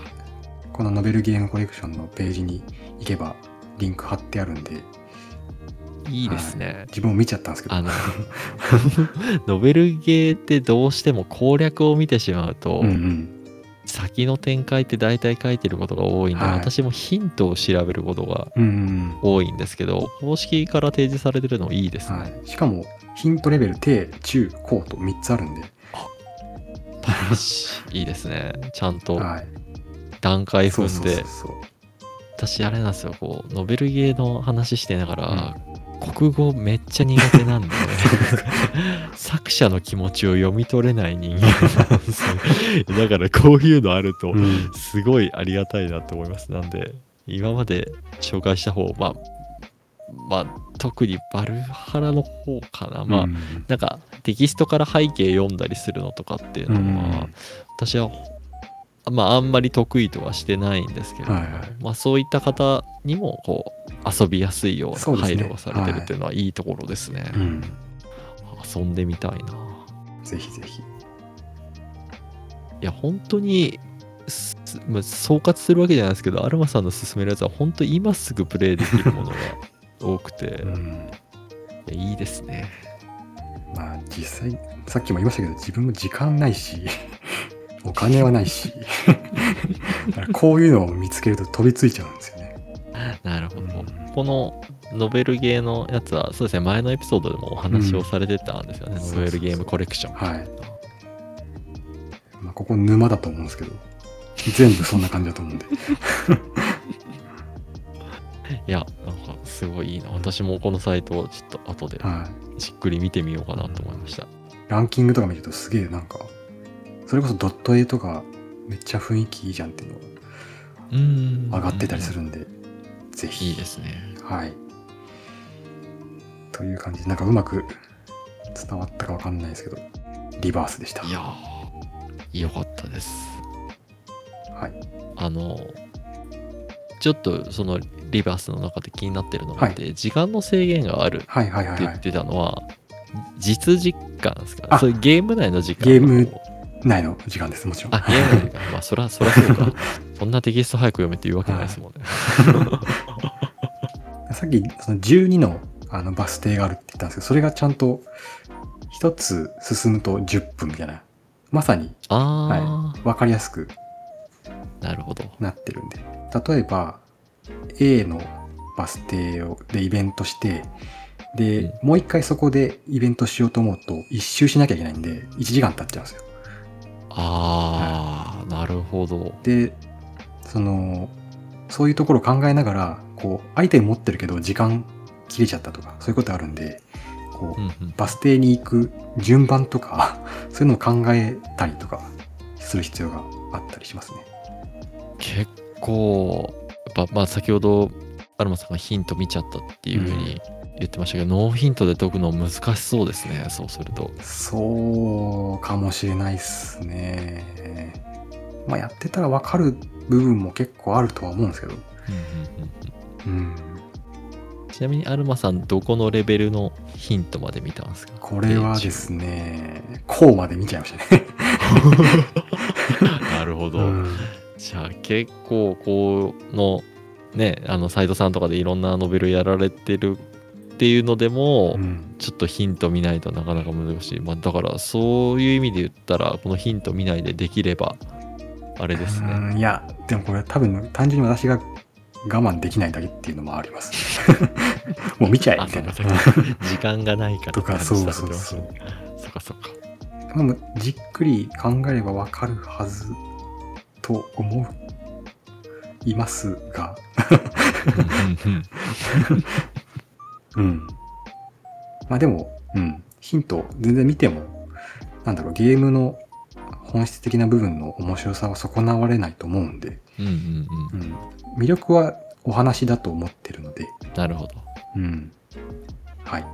このノベルゲームコレクションのページに行けばリンク貼ってあるんで、いいですね。自分も見ちゃったんですけど、あの、ノベルゲーってどうしても攻略を見てしまうと、うんうん。先の展開って大体書いてることが多いんで、はい私もヒントを調べることがうんうん多いんですけど、公式から提示されてるのいいですうん。ね。はい。しかも、ヒントレベル低、中、高と3つあるんで、いいですね。ちゃんとはい。段階踏んで。私あれなんですよこうノベルゲーの話してながら、国語めっちゃ苦手なんで。作者の気持ちを読み取れない人間なんです。よ だからこういうのあるとうん。すごいありがたいなと思います。なんで今まで紹介した方まあまあ特にバルハラの方かな。まあ、うん。なんかテキストから背景読んだりするのとかっていうのは、うん私はまああんまり得意とはしてないんですけれども、はいはい。まあそういった方にもこう遊びやすいような配慮がされてるっていうのはいいところですね。うん。遊んでみたいな。ぜひぜひ。いや本当にすまあ総括するわけじゃないですけどアルマさんの勧めるやつは本当今すぐプレイできるものが多くて、うん。いやいいですね。まあ、実際、さっきも言いましたけど、自分も時間ないし、お金はないし、こういうのを見つけると飛びついちゃうんですよね。なるほど。うんこのノベルゲーのやつは、そうですね、前のエピソードでもお話をされてたんですよね、うんノベルゲームコレクション。はい。まあ、ここ沼だと思うんですけど、全部そんな感じだと思うんで。いや、なんかすごいいいな。私もこのサイトをちょっと後ではい。じっくり見てみようかなと思いました。ランキングとか見るとすげえなんか、それこそドット絵とかめっちゃ雰囲気いいじゃんっていうのうーん。が上がってたりするんで、ぜひ。いいですね。はい。という感じで、なんかうまく伝わったかわかんないですけど、リバースでした。いやー、よかったです。はい。あのちょっとそのリバースの中で気になってるのがあって、時間の制限があるってはいはいはいはい。言ってたのは、実時間ですかあそういうゲーム内の時間ゲームないの時間です、もちろん。あ、ゲーム内の時間。まあ、そら、そらそうか。そんなテキスト早く読めって言うわけないですもんね。さっきその12のあのバス停があるって言ったんですけど、それがちゃんと一つ進むと10分みたいな、まさにあわかりやすくあ、なるほど。なってるんで。例えば、A のバス停をでイベントして、で、もう一回そこでイベントしようと思うと、一周しなきゃいけないんで、1時間経っちゃうんですよ。ああ、なるほど。で、その、そういうところを考えながら、こう、アイテム持ってるけど時間切れちゃったとか、そういうことあるんで、こう、うんうん。バス停に行く順番とか、そういうのを考えたりとかする必要があったりしますね。結構、やっぱ、まあ、先ほど、アルマさんがヒント見ちゃったっていうふうに言ってましたけど、ノーヒントで解くの難しそうですね、そうすると。そうかもしれないっすね。まあやってたらわかる部分も結構あるとは思うんですけど。うんうんうんうん。ちなみに、アルマさん、どこのレベルのヒントまで見たんですか？これはですね、こうまで見ちゃいましたね。なるほど。うんじゃあ結構このねあのサイトさんとかでいろんなノベルやられてるっていうのでも、うんちょっとヒント見ないとなかなか難しい、まあ、だからそういう意味で言ったらこのヒント見ないでできればあれですねうんいや、でもこれ多分単純に私が我慢できないだけっていうのもあります。もう見ちゃえあみたいな。時間がないからとかそうそうそうそうかそうかまあじっくり考えればわかるはずと思いますが、うん。まあでも、うん。ヒント全然見ても、なんだろう、ゲームの本質的な部分の面白さは損なわれないと思うんで、うんうんうんうん。魅力はお話だと思ってるので、なるほどうん。はい。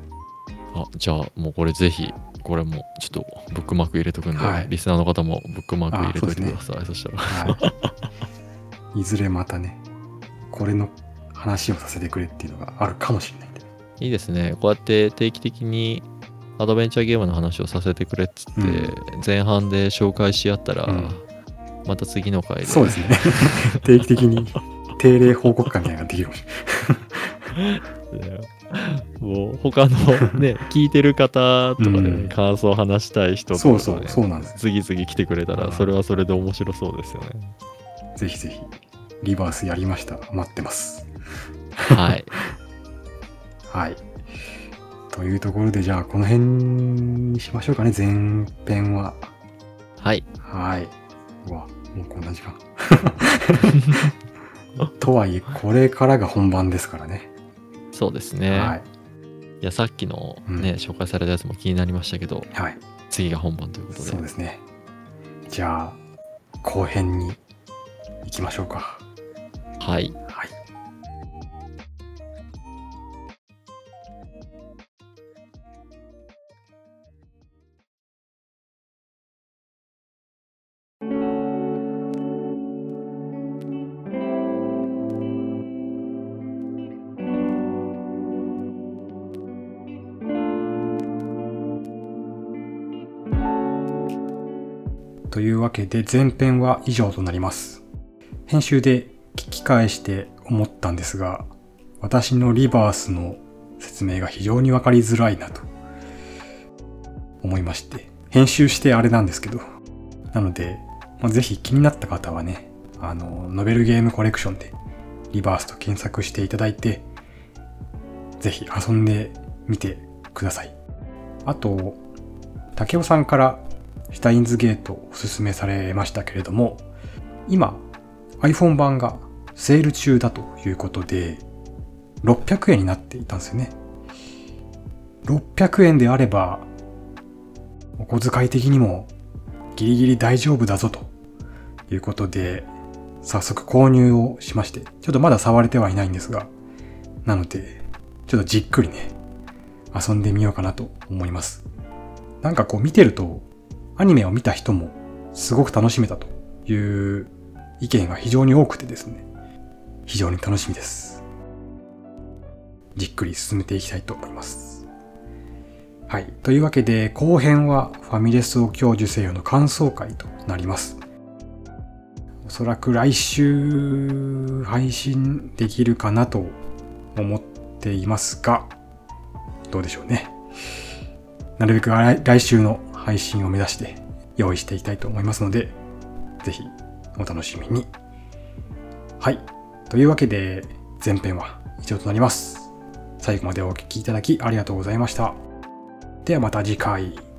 あじゃあもうこれぜひこれもちょっとブックマーク入れとくんで、はいリスナーの方もブックマーク入れといてくあそうださいそしたらはい。いずれまたね、これの話をさせてくれっていうのがあるかもしれない。いいですね。こうやって定期的にアドベンチャーゲームの話をさせてくれっつって、うん前半で紹介し合ったら、うんまた次の回で。そうですね。定期的に定例報告会みたいなのができるかもしね もう他のね、聞いてる方とかでね、うん感想を話したい人。とか、ね、そうそう、そうなんです。次々来てくれたら、うんそれはそれで面白そうですよね。ぜひぜひ、リバースやりました。待ってます。はい。はい。というところで、じゃあ、この辺にしましょうかね、前編は。はい。はい。うわ、もうこんな時間。とはいえ、これからが本番ですからね。そうですね。はいい。。や、さっきのね、うん紹介されたやつも気になりましたけど、はい。次が本番ということで。そうですね。じゃあ、後編に行きましょうか。はい。というわけで前編は以上となります。編集で聞き返して思ったんですが、私のリバースの説明が非常にわかりづらいなと思いまして、編集してあれなんですけど、なので、まあぜひ気になった方はね、あの、ノベルゲームコレクションでリバースと検索していただいて、ぜひ遊んでみてください。あと、竹雄さんからシュタインズゲートをおすすめされましたけれども、今 iPhone 版がセール中だということで、600円になっていたんですよね。600円であれば、お小遣い的にもギリギリ大丈夫だぞということで、早速購入をしまして、ちょっとまだ触れてはいないんですが、なので、ちょっとじっくりね、遊んでみようかなと思います。なんかこう見てると、アニメを見た人もすごく楽しめたという意見が非常に多くてですね、非常に楽しみです。じっくり進めていきたいと思います。はい。というわけで、後編はファミレスを享受せよの感想会となります。おそらく来週配信できるかなと思っていますが、どうでしょうね。なるべく来来週の配信を目指して用意していきたいと思いますので、ぜひお楽しみに。はい。というわけで、前編は以上となります。最後までお聴きいただきありがとうございました。ではまた次回。